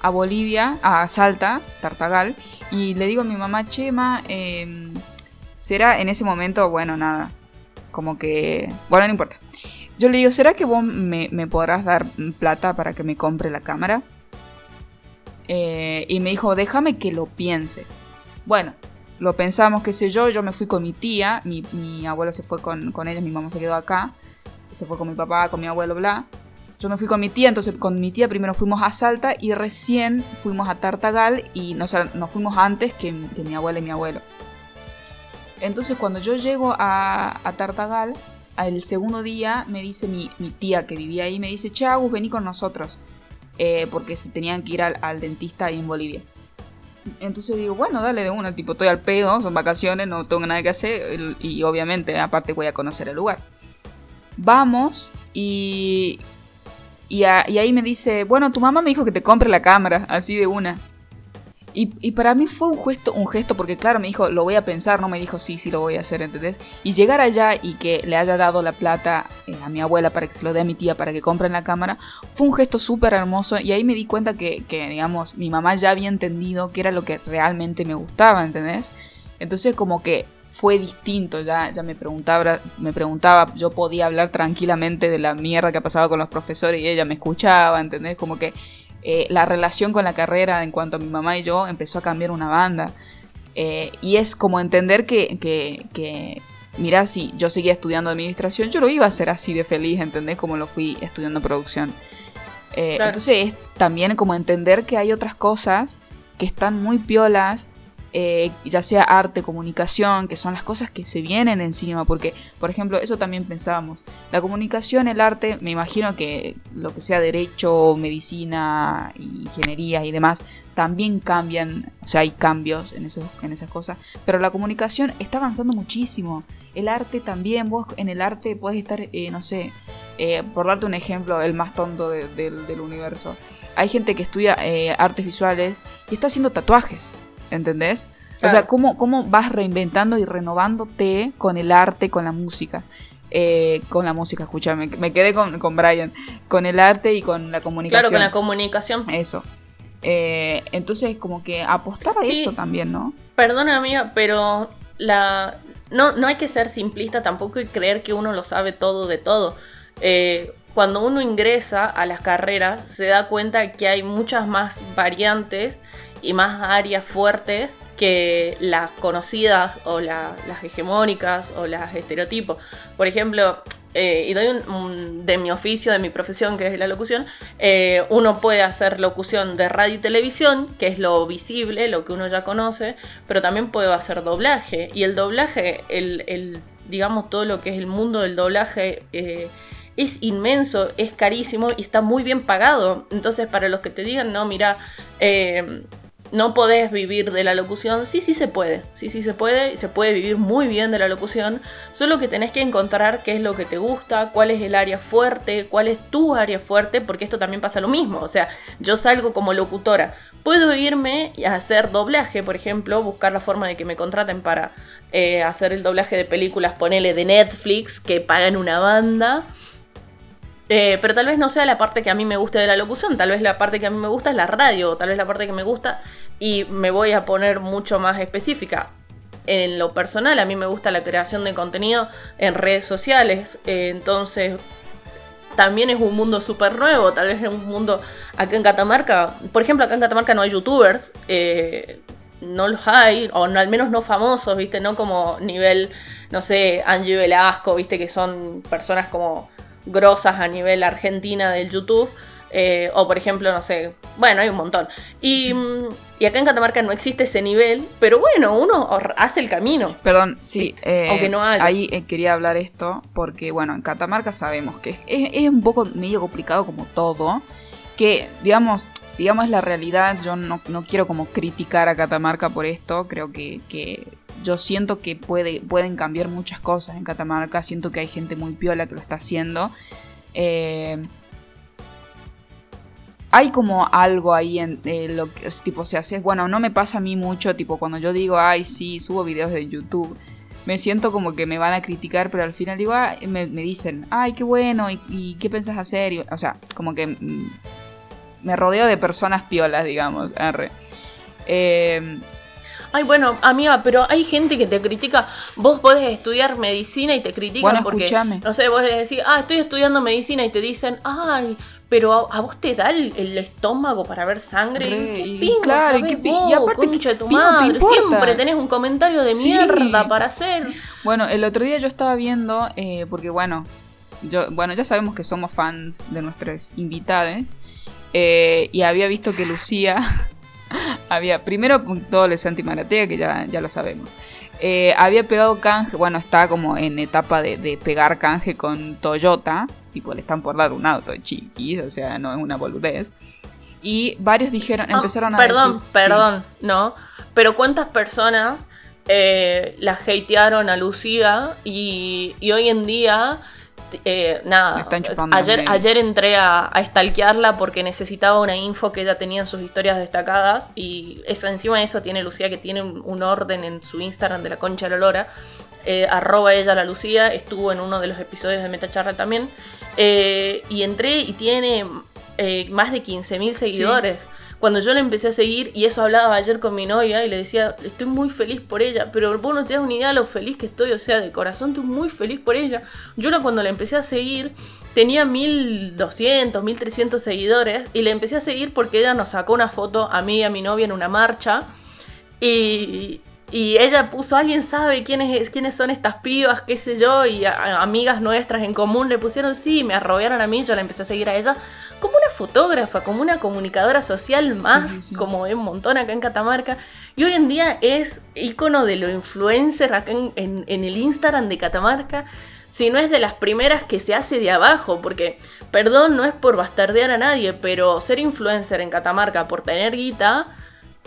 A: a Bolivia, a Salta, Tartagal, y le digo a mi mamá, Chema, eh, será en ese momento, bueno, nada, como que, bueno, no importa. Yo le digo, ¿será que vos me, podrás dar plata para que me compre la cámara? Eh, y me dijo, déjame que lo piense. Bueno, lo pensamos, qué sé yo, yo me fui con mi tía, mi, abuelo se fue con, con ella, mi mamá se quedó acá, se fue con mi papá, con mi abuelo, bla. Yo me fui con mi tía, entonces con mi tía primero fuimos a Salta y recién fuimos a Tartagal y nos, nos fuimos antes que, que mi abuela y mi abuelo. Entonces cuando yo llego a, a Tartagal, al segundo día me dice mi, tía que vivía ahí, me dice, che Agus, vení con nosotros, eh, porque se tenían que ir al, dentista ahí en Bolivia. Entonces digo, bueno, dale de una, tipo, estoy al pedo, son vacaciones, no tengo nada que hacer y obviamente aparte voy a conocer el lugar. Vamos y, y, a- y ahí me dice, bueno, tu mamá me dijo que te compre la cámara, así de una. Y, para mí fue un gesto, un gesto, porque claro, me dijo, lo voy a pensar, no me dijo, sí, sí, lo voy a hacer, ¿entendés? Y llegar allá y que le haya dado la plata eh, a mi abuela para que se lo dé a mi tía para que compren la cámara, fue un gesto súper hermoso y ahí me di cuenta que, que, digamos, mi mamá ya había entendido que era lo que realmente me gustaba, ¿entendés? Entonces como que fue distinto, ya, ya me, preguntaba, me preguntaba, yo podía hablar tranquilamente de la mierda que pasaba con los profesores y ella me escuchaba, ¿entendés? Como que eh, la relación con la carrera en cuanto a mi mamá y yo empezó a cambiar una banda. Eh, y es como entender que, que, que, mira, si yo seguía estudiando administración, yo lo iba a hacer así de feliz, ¿entendés? Como lo fui estudiando producción. Eh,
C: Claro.
A: Entonces es también como entender que hay otras cosas que están muy piolas, eh, ya sea arte, comunicación, que son las cosas que se vienen encima, porque, por ejemplo, eso también pensábamos. La comunicación, el arte, me imagino que lo que sea derecho, medicina, ingeniería y demás, también cambian, o sea, hay cambios en, esos, en esas cosas, pero la comunicación está avanzando muchísimo. El arte también, vos en el arte puedes estar, eh, no sé, eh, por darte un ejemplo, el más tonto de- del- del universo. Hay gente que estudia eh, artes visuales y está haciendo tatuajes, ¿entendés? O sea,
C: Claro.
A: ¿cómo, ¿cómo vas reinventando y renovándote con el arte, con la música? Eh, con la música, escúchame, me quedé con, con Brian, con el arte y con la
C: Claro,
A: comunicación.
C: con la comunicación.
A: Eso. Eh, entonces, como que apostar a
C: Sí.
A: eso también, ¿no?
C: Perdona, amiga, pero la no, no hay que ser simplista tampoco y creer que uno lo sabe todo de todo. Eh, cuando uno ingresa a las carreras, se da cuenta que hay muchas más variantes y más áreas fuertes que las conocidas o la- las hegemónicas o las estereotipos. Por ejemplo, eh, y doy un, de mi oficio, de mi profesión, que es la locución, eh, uno puede hacer locución de radio y televisión, que es lo visible, lo que uno ya conoce, pero también puedo hacer doblaje. Y el doblaje, el, digamos, todo lo que es el mundo del doblaje, eh, es inmenso, es carísimo y está muy bien pagado. Entonces, para los que te digan, no, mira, no podés vivir de la locución, sí, sí se puede, sí, sí se puede, se puede vivir muy bien de la locución, solo que tenés que encontrar qué es lo que te gusta, cuál es el área fuerte, cuál es tu área fuerte, porque esto también pasa lo mismo, o sea, yo salgo como locutora, puedo irme a hacer doblaje, por ejemplo, buscar la forma de que me contraten para eh, hacer el doblaje de películas, ponele de Netflix, que pagan una banda, eh, pero tal vez no sea la parte que a mí me guste de la locución, tal vez la parte que a mí me gusta es la radio, tal vez la parte que me gusta y me voy a poner mucho más específica. En lo personal, a mí me gusta la creación de contenido en redes sociales, eh, entonces también es un mundo súper nuevo, tal vez es un mundo acá en Catamarca, por ejemplo, acá en Catamarca no hay youtubers, eh, no los hay, o al menos no famosos, ¿viste? No como nivel, no sé, Angie Velasco, ¿viste? Que son personas como grosas a nivel argentina del YouTube. eh, o por ejemplo, no sé, bueno, hay un montón. Y, y acá en Catamarca no existe ese nivel, pero bueno, uno hace el camino.
A: Perdón, sí. eh,
C: Aunque no haya.
A: Ahí eh, quería hablar esto porque, bueno, en Catamarca sabemos que es, es un poco medio complicado como todo. Que, digamos, digamos la realidad, yo no, no quiero como criticar a Catamarca por esto. Creo que, que yo siento que puede, pueden cambiar muchas cosas en Catamarca. Siento que hay gente muy piola que lo está haciendo. Eh, hay como algo ahí en lo que tipo, si haces, bueno, no me pasa a mí mucho, tipo, cuando yo digo, ay, sí, subo videos de YouTube, me siento como que me van a criticar, pero al final digo, ah, me, me dicen, ay, qué bueno, ¿y, qué pensás hacer? O sea, como que mm, me rodeo de personas piolas, digamos, arre. Eh,
C: Ay, bueno, amiga, pero hay gente que te critica. Vos podés estudiar medicina y te critican
A: Bueno,
C: porque,
A: escúchame.
C: no sé, vos le decís, ah, estoy estudiando medicina y te dicen, ay, pero a, a vos te da el, el estómago para ver sangre.
A: Re,
C: ¿Qué
A: y claro, y qué
C: vos,
A: y aparte,
C: concha de
A: ¿qué
C: tu
A: te
C: madre? Siempre tenés un comentario de
A: Sí.
C: mierda para hacer.
A: Bueno, el otro día yo estaba viendo, eh, porque bueno, yo, bueno, ya sabemos que somos fans de nuestras invitadas. Eh, y había visto que Lucía había, primero todo el Santi Maratea, que ya, ya lo sabemos. eh, había pegado canje, bueno, está como en etapa de, de pegar canje con Toyota. Tipo, le están por dar un auto chiquis, o sea, no es una boludez. Y varios dijeron,
C: Ah,
A: empezaron a
C: perdón,
A: decir. sí.
C: perdón, no. Pero ¿cuántas personas eh, la hatearon a Lucía y, y hoy en día, eh, nada, ayer, ayer entré a, a stalkearla porque necesitaba una info que ella tenía en sus historias destacadas y eso encima de eso tiene Lucía que tiene un, orden en su Instagram de la concha de la lora. Eh, arroba ella la Lucía, estuvo en uno de los episodios de Metacharla también. Eh, y entré y tiene eh, más de 15.000 seguidores. Cuando yo la empecé a seguir, y eso hablaba ayer con mi novia, y le decía, estoy muy feliz por ella, pero vos no te das una idea de lo feliz que estoy, o sea, de corazón estoy muy feliz por ella. Yo la, cuando la empecé a seguir, tenía 1200, 1300 seguidores, y le empecé a seguir porque ella nos sacó una foto a mí y a mi novia en una marcha, y, y ella puso, alguien sabe quiénes, quiénes son estas pibas, qué sé yo, y amigas nuestras en común le pusieron sí, me arrobaron a mí, yo la empecé a seguir a ella como una fotógrafa, como una comunicadora social más,
A: Sí, sí, sí.
C: como hay un montón acá en Catamarca. Y hoy en día es ícono de lo influencer acá en, en- en el Instagram de Catamarca. Si no es de las primeras que se hace de abajo, porque, perdón, no es por bastardear a nadie, pero ser influencer en Catamarca por tener guita,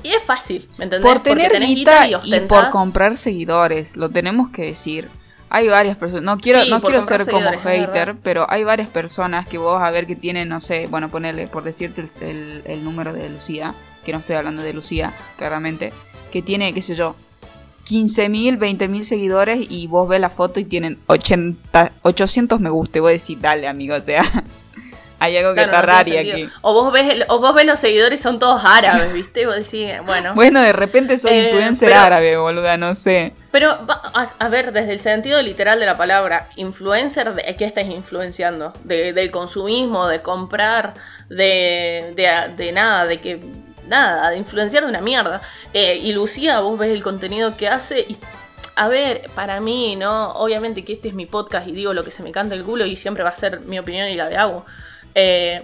C: y es fácil, ¿me entendés?
A: Por tener guita y,
C: ostentás-
A: por comprar seguidores, lo tenemos que decir. Hay varias personas, no quiero,
C: Sí,
A: no quiero ser como hater, pero hay varias personas que vos vas a ver que tienen, no sé, bueno, ponerle, por decirte el, el- el número de Lucía, que no estoy hablando de Lucía, claramente, que tiene, qué sé yo, 15.000, 20.000 seguidores y vos ves la foto y tienen 80, 800 me gusta y vos decís, dale amigo, o sea, hay algo que
C: Claro,
A: está
C: no sentido.
A: aquí.
C: O vos ves, el- o vos ves los seguidores son todos árabes, ¿viste? Y vos decís, bueno.
A: Bueno, de repente soy
C: Eh,
A: influencer
C: pero-
A: árabe, boluda, no sé.
C: Pero, a, a ver, desde el sentido literal de la palabra, influencer, ¿de qué estás influenciando? De, del consumismo, de comprar, de, de, de nada, de que. Nada, de influenciar de una mierda. Eh, y Lucía, vos ves el contenido que hace y. A ver, para mí, ¿no? Obviamente que este es mi podcast y digo lo que se me canta el culo y siempre va a ser mi opinión y la de Agu. Eh,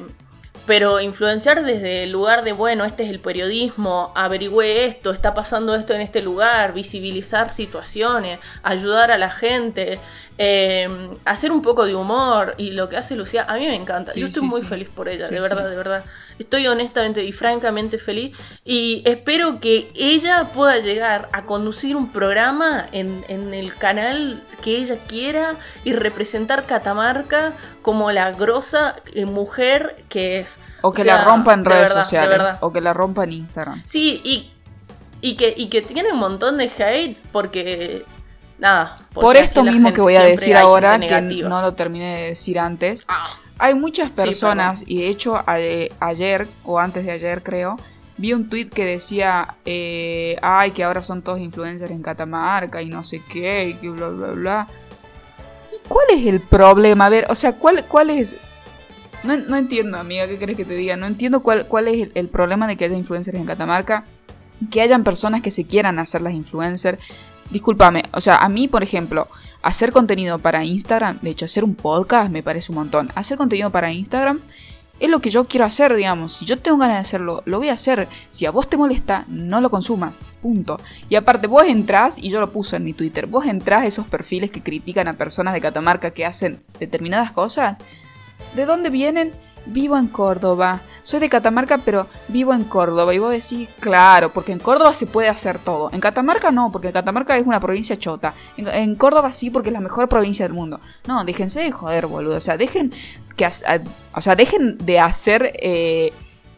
C: pero influenciar desde el lugar de, bueno, este es el periodismo, averigüe esto, está pasando esto en este lugar, visibilizar situaciones, ayudar a la gente, eh, hacer un poco de humor y lo que hace Lucía, a mí me encanta.
A: Sí,
C: Yo estoy
A: sí,
C: muy
A: sí.
C: feliz por ella, de verdad, de verdad. Estoy honestamente y francamente feliz y espero que ella pueda llegar a conducir un programa en, en el canal que ella quiera y representar Catamarca como la grosa eh, mujer que es.
A: O que
C: sea,
A: la rompa en
C: de
A: redes
C: verdad,
A: sociales. O que la rompa en Instagram.
C: Sí, y, y, que, y que tiene un montón de hate porque. Nada. porque
A: Por esto mismo que voy a decir ahora, que no lo terminé de decir antes.
C: Ah,
A: Hay muchas personas, y de hecho a- ayer, o antes de ayer creo, vi un tweet que decía, eh, ay, que ahora son todos influencers en Catamarca y no sé qué, y que bla, bla, bla. ¿Y cuál es el problema? A ver, o sea, ¿cuál, cuál es...? No, no entiendo, amiga, ¿qué crees que te diga? No entiendo cuál, cuál es el, el problema de que haya influencers en Catamarca. Que hayan personas que se quieran hacer las influencers. Discúlpame, o sea, a mí, por ejemplo, hacer contenido para Instagram, de hecho, hacer un podcast me parece un montón. Hacer contenido para Instagram es lo que yo quiero hacer, digamos. Si yo tengo ganas de hacerlo, lo voy a hacer. Si a vos te molesta, no lo consumas. Punto. Y aparte, vos entrás, y yo lo puse en mi Twitter, vos entrás a esos perfiles que critican a personas de Catamarca que hacen determinadas cosas. ¿De dónde vienen? Vivo en Córdoba. Soy de Catamarca, pero vivo en Córdoba. Y vos decís, claro, porque en Córdoba se puede hacer todo. En Catamarca no, porque Catamarca es una provincia chota. En, Córdoba sí, porque es la mejor provincia del mundo. No, déjense de joder, boludo. O sea, dejen que o sea, dejen de hacer eh,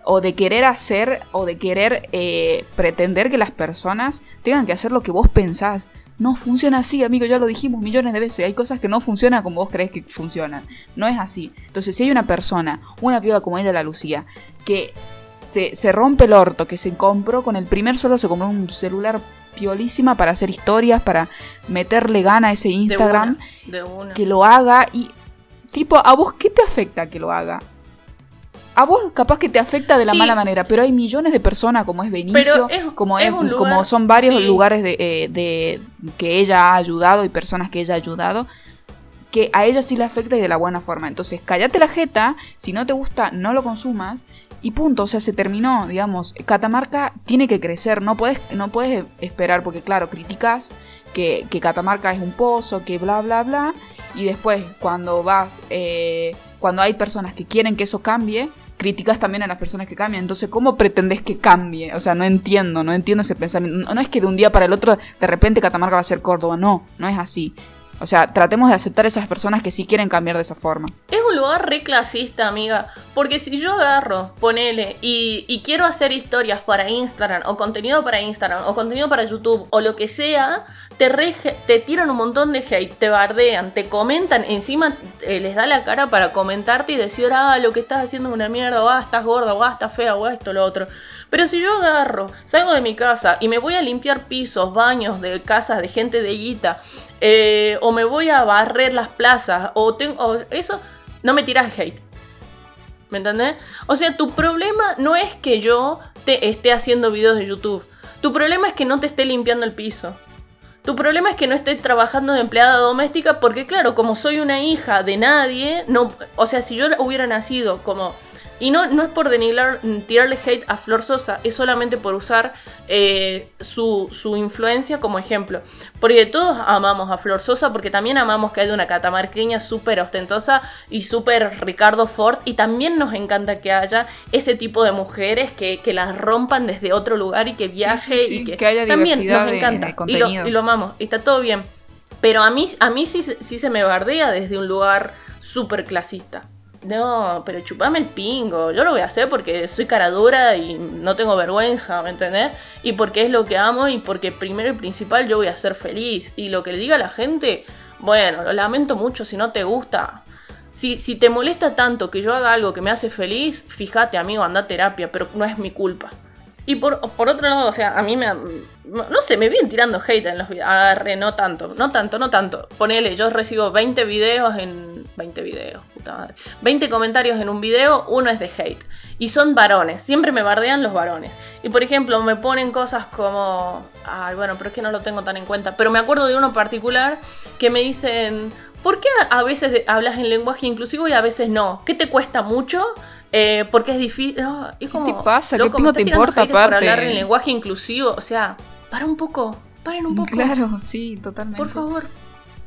A: o de querer hacer o de querer eh, pretender que las personas tengan que hacer lo que vos pensás. No funciona así, amigo, ya lo dijimos millones de veces. Hay cosas que no funcionan como vos crees que funcionan. No es así. Entonces, si hay una persona, una piba como ella, la Lucía, que se, se rompe el orto, que se compró con el primer suelo, se compró un celular piolísima para hacer historias, para meterle gana a ese
C: de
A: Instagram,
C: una, de una.
A: que lo haga y tipo, ¿a vos qué te afecta que lo haga? A vos capaz que te afecta de la
C: Sí.
A: mala manera, pero hay millones de personas como es Benicio,
C: es-
A: como,
C: es
A: como son varios
C: sí.
A: lugares de, eh, de- que ella ha ayudado y personas que ella ha ayudado, que a ella sí le afecta y de la buena forma. Entonces, cállate la jeta, si no te gusta, no lo consumas y punto, o sea, se terminó, digamos. Catamarca tiene que crecer, no puedes, no puedes esperar, porque claro, criticas que, que Catamarca es un pozo, que bla, bla, bla, y después cuando vas, eh, cuando hay personas que quieren que eso cambie, criticas también a las personas que cambian. Entonces, ¿cómo pretendes que cambie? O sea, no entiendo, no entiendo ese pensamiento. No, es que de un día para el otro de repente Catamarca va a ser Córdoba, no, no es así. O sea, tratemos de aceptar esas personas que sí quieren cambiar de esa forma.
C: Es un lugar re clasista, amiga. Porque si yo agarro, ponele, y, y quiero hacer historias para Instagram, o contenido para Instagram, o contenido para YouTube, o lo que sea, te, tiran un montón de hate, te bardean, te comentan, encima eh, les da la cara para comentarte y decir, ah, lo que estás haciendo es una mierda, o ah, estás gorda, o ah, estás fea, o esto, lo otro. Pero si yo agarro, salgo de mi casa y me voy a limpiar pisos, baños de casas de gente de guita, eh, o me voy a barrer las plazas, o tengo, o eso, no me tiras hate. ¿Me entendés? O sea, tu problema no es que yo te esté haciendo videos de YouTube. Tu problema es que no te esté limpiando el piso. Tu problema es que no esté trabajando de empleada doméstica porque claro, como soy una hija de nadie, no, o sea, si yo hubiera nacido como y no, no es por denigrar, tirarle hate a Flor Sosa, es solamente por usar eh, su, su influencia como ejemplo. Porque todos amamos a Flor Sosa, porque también amamos que haya una catamarqueña súper ostentosa y súper Ricardo Ford. Y también nos encanta que haya ese tipo de mujeres que, que las rompan desde otro lugar y que viaje
A: sí, sí,
C: y que,
A: que haya
C: también
A: diversidad
C: nos encanta.
A: de
C: y,
A: contenido.
C: lo, y lo amamos, y está todo bien. Pero a mí, a mí sí, sí se me bardea desde un lugar súper clasista. No, pero chupame el pingo. Yo lo voy a hacer porque soy cara dura y no tengo vergüenza, ¿me entendés? Y porque es lo que amo y porque primero y principal yo voy a ser feliz. Y lo que le diga a la gente, bueno, lo lamento mucho si no te gusta. Si, si te molesta tanto que yo haga algo que me hace feliz, fíjate, amigo, anda a terapia, pero no es mi culpa. Y por, por otro lado, o sea, a mí me... No sé, me vienen tirando hate en los videos. Agarré, no tanto, no tanto, no tanto. Ponele, yo recibo 20 videos en... 20 videos, puta madre. 20 comentarios en un video, uno es de hate. Y son varones, siempre me bardean los varones. Y por ejemplo, me ponen cosas como... Ay, bueno, pero es que no lo tengo tan en cuenta. Pero me acuerdo de uno particular que me dicen... ¿Por qué a veces hablas en lenguaje inclusivo y a veces no? ¿Qué te cuesta mucho? Eh, porque es difícil. No, es como,
A: te pasa? ¿Qué
C: loco, me
A: te importa
C: por
A: aparte?
C: hablar en lenguaje inclusivo. O sea, para un poco. Paren un poco.
A: Claro, sí, totalmente.
C: Por favor.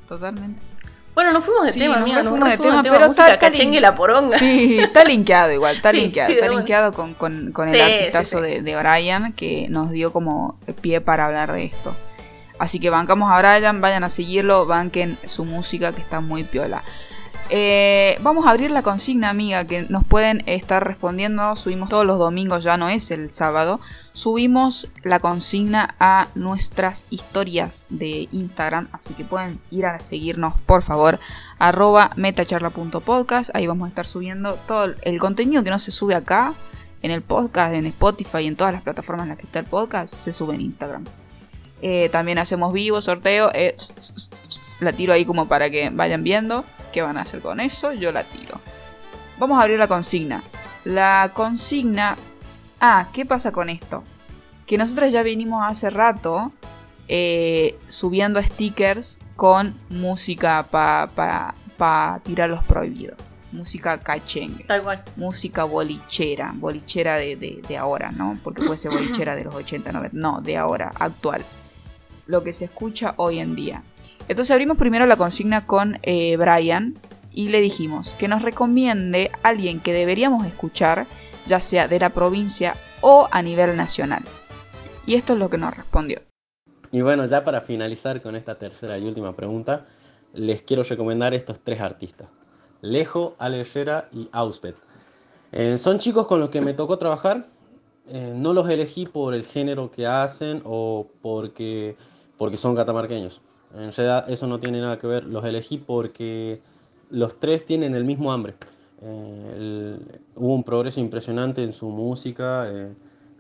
A: Totalmente.
C: Bueno, nos fuimos de
A: Sí,
C: tema,
A: re
C: Nos
A: fuimos de tema, pero
C: música
A: está- está
C: la poronga.
A: Sí, está linkeado igual, está
C: Sí,
A: linkeado,
C: sí,
A: está linkeado con, con- con el artistazo. De, de Brian que nos dio como pie para hablar de esto. Así que bancamos a Brian, vayan a seguirlo, banquen su música que está muy piola. Eh, vamos a abrir la consigna, amiga, que nos pueden estar respondiendo. Subimos todos los domingos, ya no es el sábado. Subimos la consigna a nuestras historias de Instagram, así que pueden ir a seguirnos, por favor, arroba metacharla.podcast. Ahí vamos a estar subiendo todo el contenido que no se sube acá, en el podcast, en Spotify, en todas las plataformas en las que está el podcast, se sube en Instagram. Eh, también hacemos vivo, sorteo. eh, la tiro ahí como para que vayan viendo qué van a hacer con eso. Yo la tiro. Vamos a abrir la consigna. La consigna... Ah, ¿qué pasa con esto? Que nosotros ya vinimos hace rato eh, subiendo stickers con música para pa, pa tirar los prohibidos. Música cachengue
C: Tal cual.
A: música bolichera, bolichera de, de- de ahora, ¿no? Porque puede ser bolichera de los 80, 90, no, de ahora, actual. Lo que se escucha hoy en día. Entonces abrimos primero la consigna con eh, Brian y le dijimos que nos recomiende alguien que deberíamos escuchar, ya sea de la provincia o a nivel nacional. Y esto es lo que nos respondió.
E: Y bueno, ya para finalizar con esta tercera y última pregunta, les quiero recomendar estos tres artistas. Lejo, Ale Herrera y Auspet. Eh, son chicos con los que me tocó trabajar. Eh, no los elegí por el género que hacen o porque, porque son catamarqueños. En realidad eso no tiene nada que ver. Los elegí porque los tres tienen el mismo hambre. Eh, el- hubo un progreso impresionante en su música eh,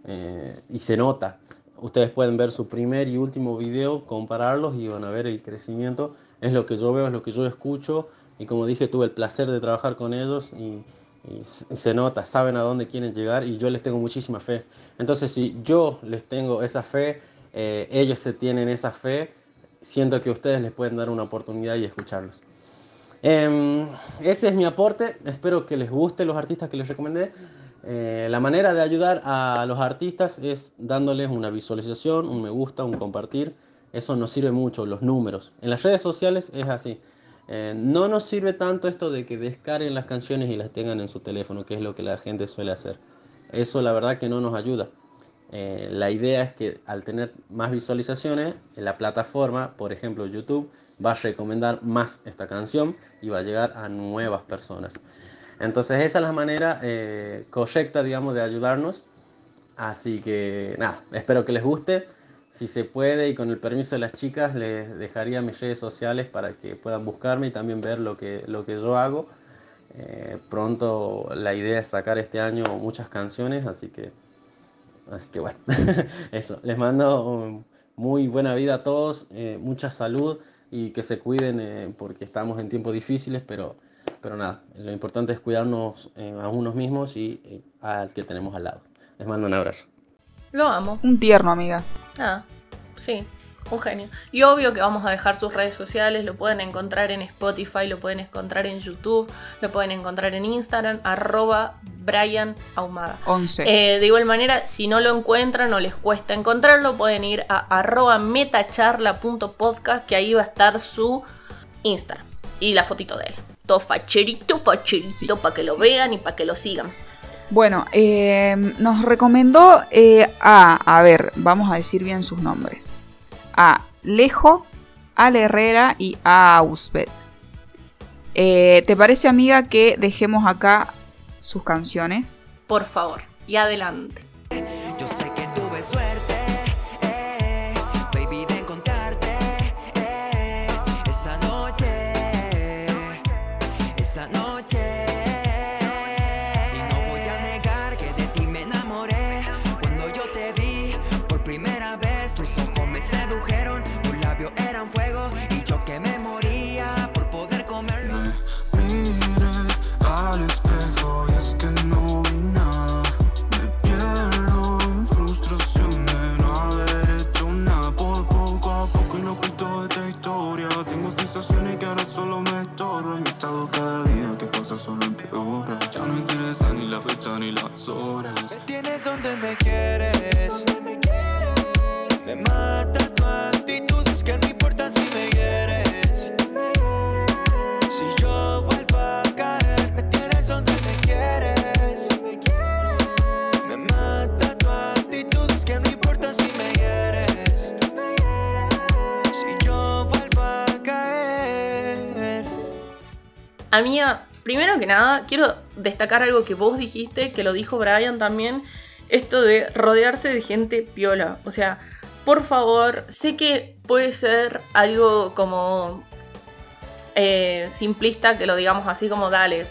E: eh, y se nota. Ustedes pueden ver su primer y último video, compararlos y van a ver el crecimiento. Es lo que yo veo, es lo que yo escucho. Y como dije, tuve el placer de trabajar con ellos y, y se nota, saben a dónde quieren llegar y yo les tengo muchísima fe. Entonces, si yo les tengo esa fe, eh, ellos se tienen esa fe, siento que ustedes les pueden dar una oportunidad y escucharlos. Em, ese es mi aporte. Espero que les guste los artistas que les recomendé. Eh, la manera de ayudar a los artistas es dándoles una visualización, un me gusta, un compartir. Eso nos sirve mucho, los números. En las redes sociales es así. Eh, no nos sirve tanto esto de que descarguen las canciones y las tengan en su teléfono, que es lo que la gente suele hacer. Eso la verdad que no nos ayuda. Eh, la idea es que al tener más visualizaciones, en la plataforma, por ejemplo YouTube, va a recomendar más esta canción y va a llegar a nuevas personas. Entonces esa es la manera eh, correcta, digamos, de ayudarnos. Así que nada, espero que les guste. Si se puede y con el permiso de las chicas, les dejaría mis redes sociales para que puedan buscarme y también ver lo que, lo que yo hago. Eh, pronto la idea es sacar este año muchas canciones, así que, así que bueno, eso. Les mando um, muy buena vida a todos, eh, mucha salud y que se cuiden eh, porque estamos en tiempos difíciles, pero, pero nada, lo importante es cuidarnos a unos mismos y al que tenemos al lado. Les mando un abrazo.
C: Lo amo.
A: Un tierno, amiga.
C: Ah, sí, un genio. Y obvio que vamos a dejar sus redes sociales, lo pueden encontrar en Spotify, lo pueden encontrar en YouTube, lo pueden encontrar en Instagram, arroba Brian Ahumada.
A: 11.
C: Eh, de igual manera, si no lo encuentran o les cuesta encontrarlo, pueden ir a arroba metacharla.podcast, que ahí va a estar su Instagram y la fotito de él. Todo facherito, facherito, para que lo vean y para que lo sigan.
A: Bueno, eh, nos recomendó eh, a, a ver, vamos a decir bien sus nombres. A Lejo, Al Herrera y a Ausbet. Eh, ¿Te parece, amiga, que dejemos acá sus canciones?
C: Por favor, y adelante.
G: Pasa solo empeora. Ya no interesa ni la fecha ni las horas.
H: Me tienes donde me quieres. Me mata tu actitud, es que no importa si me quieres. Si yo vuelvo a caer, me tienes donde me quieres. Me mata tu actitud, es que no importa si me quieres. Si yo vuelvo a caer.
C: Amiga, primero que nada, quiero destacar algo que vos dijiste, que lo dijo Brian también, esto de rodearse de gente piola. O sea, por favor, sé que puede ser algo como eh, simplista, que lo digamos así como, dale,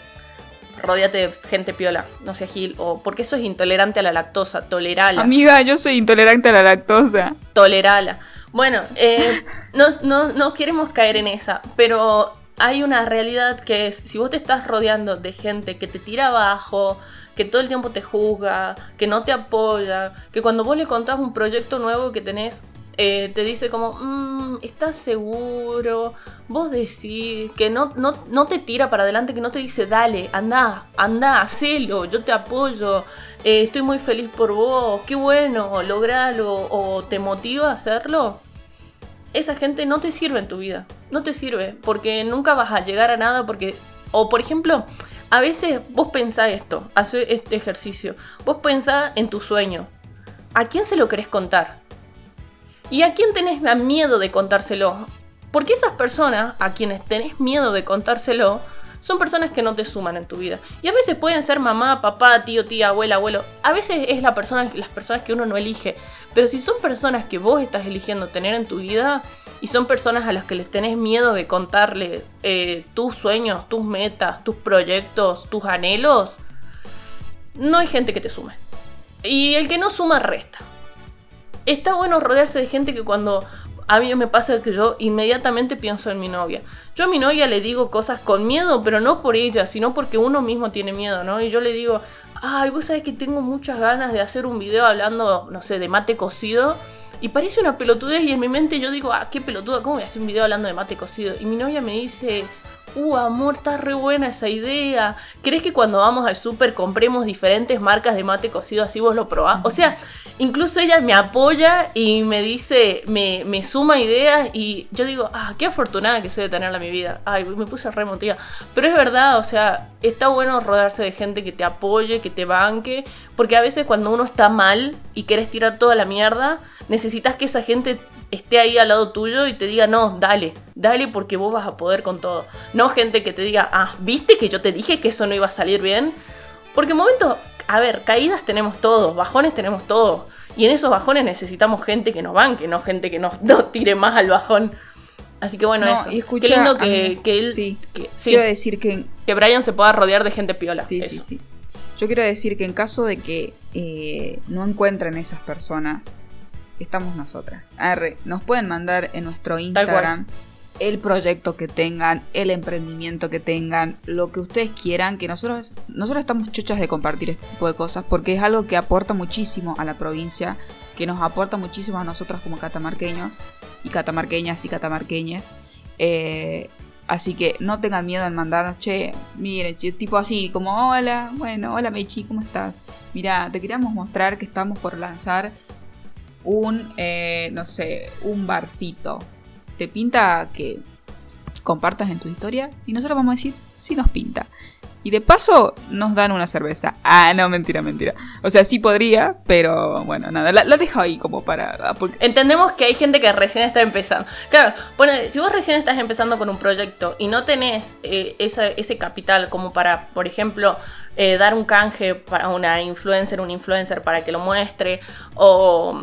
C: rodeate de gente piola, no sé, Gil, o porque eso es intolerante a la lactosa, tolerala.
A: Amiga, yo soy intolerante a la lactosa.
C: tolerala. Bueno, eh, no, no- no queremos caer en esa, pero hay una realidad que es, si vos te estás rodeando de gente que te tira abajo, que todo el tiempo te juzga, que no te apoya, que cuando vos le contás un proyecto nuevo que tenés, eh, te dice como, "Mm, ¿estás seguro? Vos decís que no, no, no te tira para adelante, que no te dice, dale, anda, anda, hacelo, yo te apoyo, eh, estoy muy feliz por vos, qué bueno, logralo, o te motiva a hacerlo, esa gente no te sirve en tu vida. No te sirve. Porque nunca vas a llegar a nada. Porque. O por ejemplo, a veces vos pensás esto. Hace este ejercicio. Vos pensás en tu sueño. ¿A quién se lo querés contar? ¿Y a quién tenés miedo de contárselo? Porque esas personas a quienes tenés miedo de contárselo son personas que no te suman en tu vida. Y a veces pueden ser mamá, papá, tío, tía, abuela, abuelo. A veces es la persona, las personas que uno no elige. Pero si son personas que vos estás eligiendo tener en tu vida y son personas a las que les tenés miedo de contarles eh, tus sueños, tus metas, tus proyectos, tus anhelos, no hay gente que te sume. Y el que no suma resta. Está bueno rodearse de gente que cuando a mí me pasa que yo inmediatamente pienso en mi novia. Yo a mi novia le digo cosas con miedo, pero no por ella, sino porque uno mismo tiene miedo, ¿no? Y yo le digo, ay, vos sabés que tengo muchas ganas de hacer un video hablando, no sé, de mate cocido. Y parece una pelotudez y en mi mente yo digo, ah, qué pelotuda, ¿cómo voy a hacer un video hablando de mate cocido? Y mi novia me dice, uh, amor, está re buena esa idea. ¿Crees que cuando vamos al súper compremos diferentes marcas de mate cocido así vos lo probás? O sea, incluso ella me apoya y me dice, me, me suma ideas y yo digo, ah, qué afortunada que soy de tenerla en mi vida. Ay, me puse re emotiva. Pero es verdad, o sea, está bueno rodearse de gente que te apoye, que te banque, porque a veces cuando uno está mal y quieres tirar toda la mierda, necesitas que esa gente esté ahí al lado tuyo y te diga, no, dale, dale porque vos vas a poder con todo. No gente que te diga, ah, viste que yo te dije que eso no iba a salir bien. Porque en momentos, a ver, caídas tenemos todos, bajones tenemos todos. Y en esos bajones necesitamos gente que nos banque, no gente que nos, nos tire más al bajón. Así que bueno,
A: No,
C: eso.
A: escucha,
C: Qué lindo que, que él.
A: sí,
C: que, sí,
A: Quiero decir que
C: que Brian se pueda rodear de gente piola.
A: Sí,
C: eso.
A: sí, sí. Yo quiero decir que en caso de que eh, no encuentren esas personas, estamos nosotras. Arre, nos pueden mandar en nuestro Instagram el proyecto que tengan, el emprendimiento que tengan, lo que ustedes quieran, que nosotros, nosotros estamos chochas de compartir este tipo de cosas porque es algo que aporta muchísimo a la provincia, que nos aporta muchísimo a nosotros como catamarqueños y catamarqueñas y catamarqueñes. Eh, Así que no tengan miedo en mandarnos, che, miren, che, tipo así, como, hola, bueno, hola Mechi, ¿cómo estás? Mira, te queríamos mostrar que estamos por lanzar un, eh, no sé, un barcito. ¿Te pinta que compartas en tu historia? Y nosotros vamos a decir, sí nos pinta. Y de paso nos dan una cerveza. Ah, no, mentira, mentira. O sea, sí podría, pero bueno, nada, la, dejo ahí como para... porque-
C: Entendemos que hay gente que recién está empezando. Claro, ponele, si vos recién estás empezando con un proyecto y no tenés eh, ese capital como para, por ejemplo, eh, dar un canje para una influencer, un influencer para que lo muestre, o,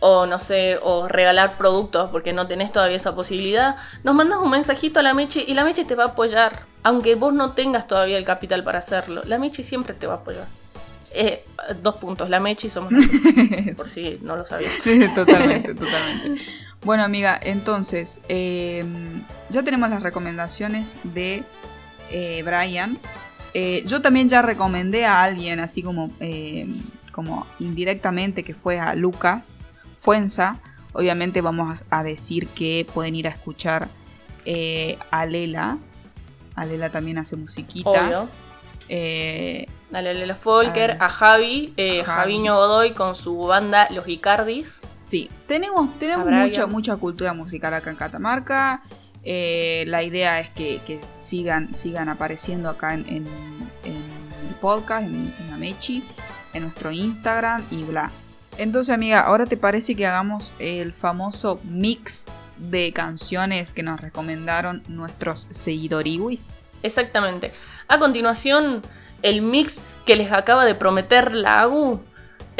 C: o no sé, o regalar productos porque no tenés todavía esa posibilidad, nos mandas un mensajito a la Mechi y la Mechi te va a apoyar. Aunque vos no tengas todavía el capital para hacerlo, la Mechi siempre te va a apoyar. Eh, dos puntos, la Mechi somos nosotros, por si no lo sabías.
A: totalmente, totalmente. Bueno, amiga, entonces, eh, ya tenemos las recomendaciones de eh, Brian. Eh, yo también ya recomendé a alguien, así como, eh, como indirectamente, que fue a Lucas Fuenza. Obviamente vamos a decir que pueden ir a escuchar eh, a Lela. A Lela también hace musiquita.
C: Obvio.
A: Eh,
C: Dale a Lela Folker,
A: A-
C: a Javi, eh,
A: a Javi.
C: Javiño Godoy con su banda Los Icardis.
A: Sí, tenemos, tenemos mucha, mucha cultura musical acá en Catamarca. Eh, la idea es que, que sigan, sigan apareciendo acá en, en- en el podcast, en, en la Mechi, en nuestro Instagram y bla. Entonces, amiga, ¿ahora te parece que hagamos el famoso mix de canciones que nos recomendaron nuestros seguidoriwis?
C: Exactamente. A continuación, el mix que les acaba de prometer la AGU.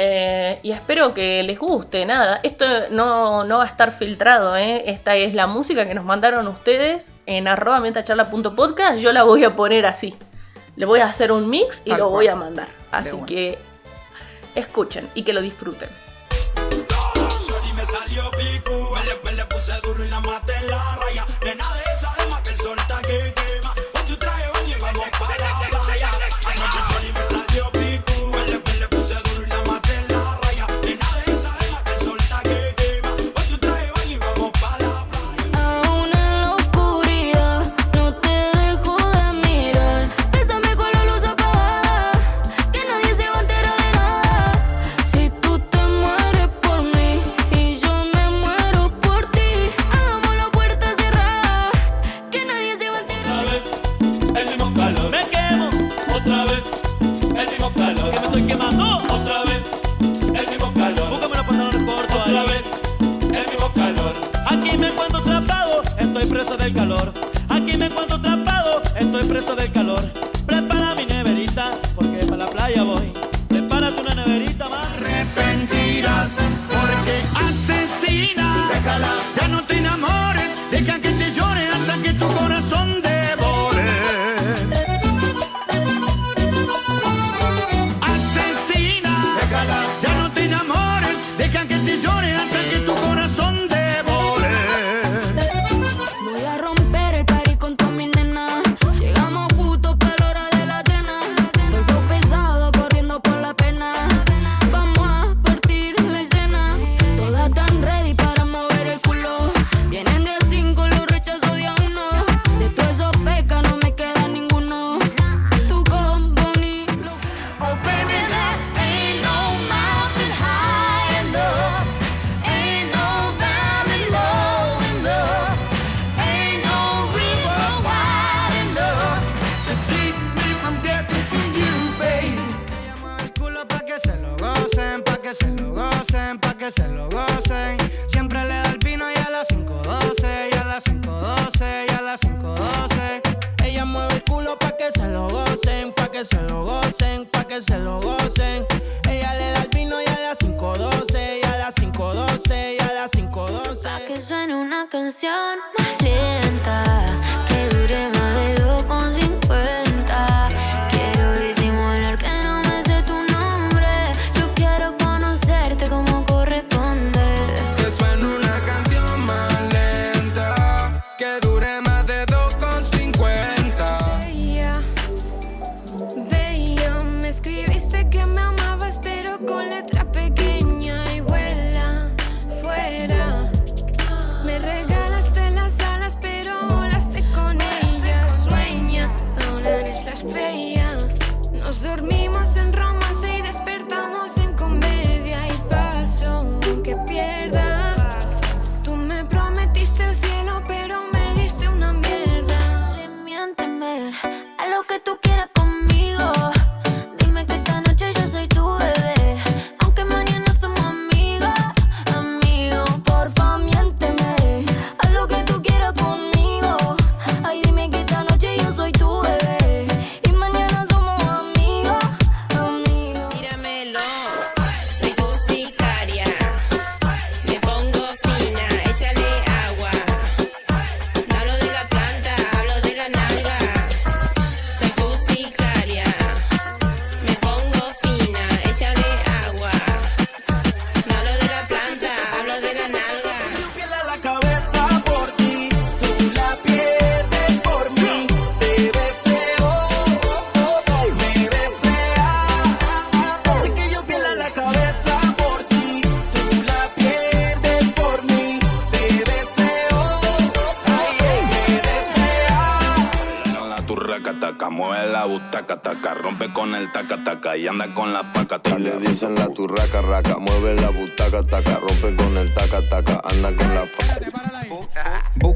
C: Eh, y espero que les guste. Nada, esto no, no va a estar filtrado. ¿eh? Esta es la música que nos mandaron ustedes en arroba metacharla.podcast. Yo la voy a poner así. Le voy a hacer un mix y
A: Tal
C: lo
A: cual.
C: voy a mandar. Así que escuchen y que lo disfruten.
F: Preso del calor. Aquí me encuentro atrapado, estoy preso del calor.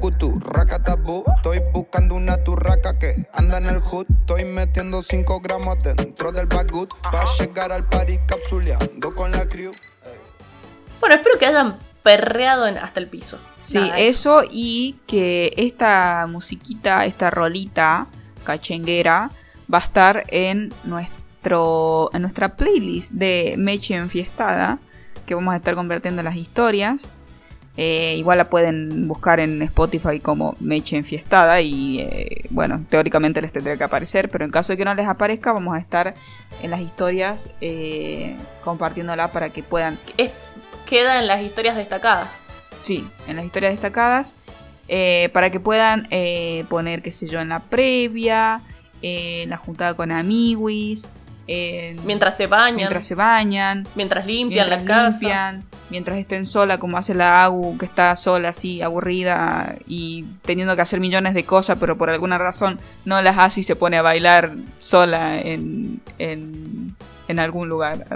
H: Bukutu, rakatabu, estoy buscando una turraca que anda en el hood. Estoy metiendo 5 gramos dentro del bagut para llegar al party capsuleando con la crew.
C: Bueno, espero que hayan perreado en- hasta el piso.
A: Sí,
C: Nada,
A: eso y que esta musiquita, esta rolita cachenguera va a estar en nuestro en nuestra playlist de Meche Enfiestada que vamos a estar convirtiendo en las historias. Eh, igual la pueden buscar en Spotify como Meche Enfiestada y eh, bueno, teóricamente les tendría que aparecer, pero en caso de que no les aparezca vamos a estar en las historias eh, compartiéndola para que puedan
C: Es- queda en las historias destacadas.
A: Sí, en las historias destacadas. para que puedan eh, poner, qué sé yo, en la previa, eh, en la juntada con amiguis. en-
C: Mientras se bañan.
A: Mientras se bañan.
C: Mientras limpian
A: mientras
C: la casa.
A: Mientras estén sola, como hace la Agu, que está sola, así, aburrida y teniendo que hacer millones de cosas, pero por alguna razón no las hace y se pone a bailar sola en, en, en algún lugar.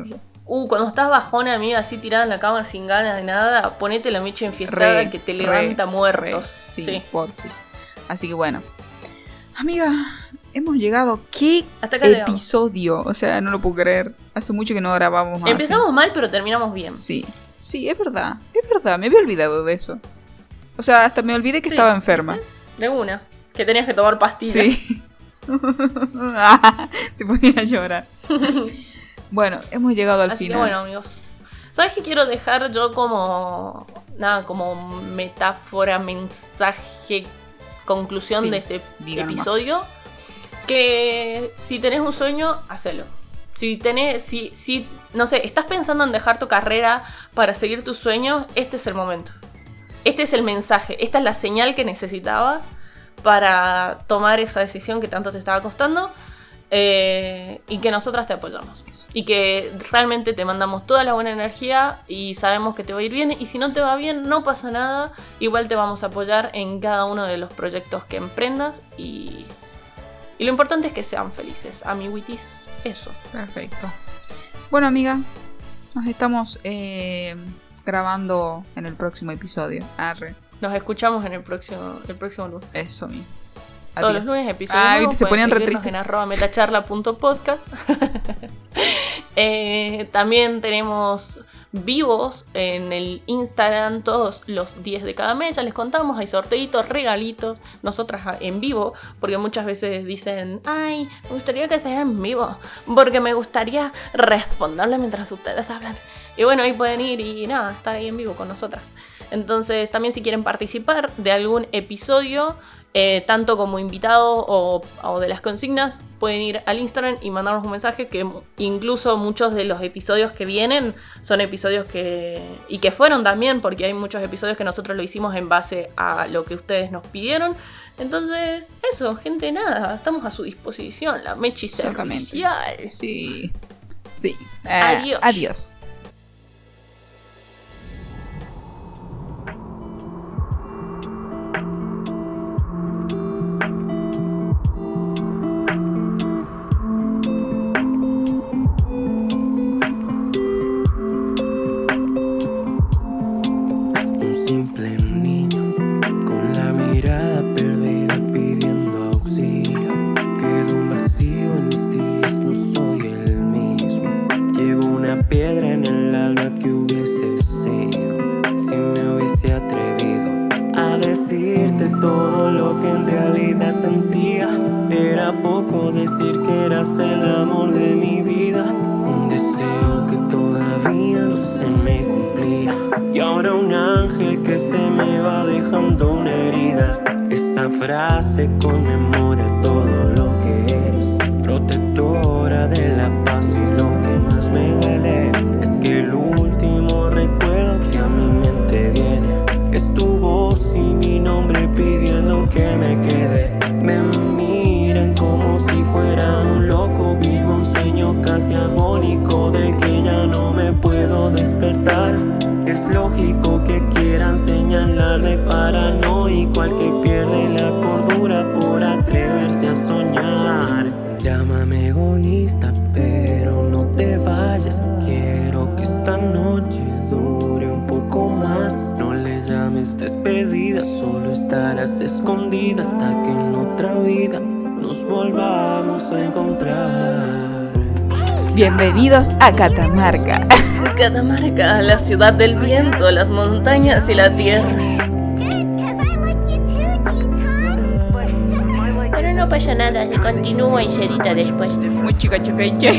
C: Uh, cuando estás bajona, amiga, así tirada en la cama sin ganas de nada, ponete la mecha enfiestada
A: Re,
C: que te
A: re,
C: levanta muertos.
A: re, sí,
C: Sí.
A: porfis. Así que bueno. Amiga, hemos llegado. ¿Qué
C: Hasta acá llegamos.
A: episodio? O sea, no lo puedo creer. Hace mucho que no grabamos más.
C: Empezamos mal, pero terminamos bien.
A: Sí, sí, es verdad. Es verdad, me había olvidado de eso. O sea, hasta me olvidé que
C: Sí,
A: estaba enferma.
C: De una. Que tenías que tomar pastillas.
A: Sí. Se ponía a llorar. Bueno, hemos llegado al
C: Así que
A: final.
C: bueno, amigos. ¿Sabes qué quiero dejar yo como. Nada, como metáfora, mensaje, conclusión
A: Sí,
C: de este episodio? Que si tenés un sueño, hacelo. Si tenés, si, si, no sé, estás pensando en dejar tu carrera para seguir tus sueños, este es el momento. Este es el mensaje, esta es la señal que necesitabas para tomar esa decisión que tanto te estaba costando eh, y que nosotras te apoyamos. Y que realmente te mandamos toda la buena energía y sabemos que te va a ir bien. Y si no te va bien, no pasa nada. Igual te vamos a apoyar en cada uno de los proyectos que emprendas. Y, y lo importante es que sean felices. Amiguitis, eso.
A: Perfecto. Bueno, amiga, nos estamos eh, grabando en el próximo episodio. Arre.
C: Nos escuchamos en el próximo, el próximo lunes.
A: Eso mismo.
C: Todos los lunes episodios
A: Ah,
C: nuevos,
A: viste, se ponían re tristes.
C: en arroba metacharla.podcast. Eh, también tenemos vivos en el Instagram todos los 10 de cada mes. Ya les contamos, hay sorteitos, regalitos, nosotras en vivo, porque muchas veces dicen, ay, me gustaría que sea en vivo, porque me gustaría responderle mientras ustedes hablan. Y bueno, ahí pueden ir y nada, estar ahí en vivo con nosotras. Entonces, también si quieren participar de algún episodio, eh, tanto como invitado o, o de las consignas, pueden ir al Instagram y mandarnos un mensaje que incluso muchos de los episodios que vienen son episodios que... y que fueron también, porque hay muchos episodios que nosotros lo hicimos en base a lo que ustedes nos pidieron. Entonces, eso, gente, nada, estamos a su disposición, la Mechi servicial.
F: Sí. Sí. Eh,
C: Adiós.
F: Adiós.
A: A
F: Catamarca.
C: Catamarca, la ciudad del viento, las montañas y la tierra.
I: Pero no pasa nada, se continúa y se edita después.
F: Muy chica chica.
C: Chica,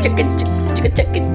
C: chica, chica,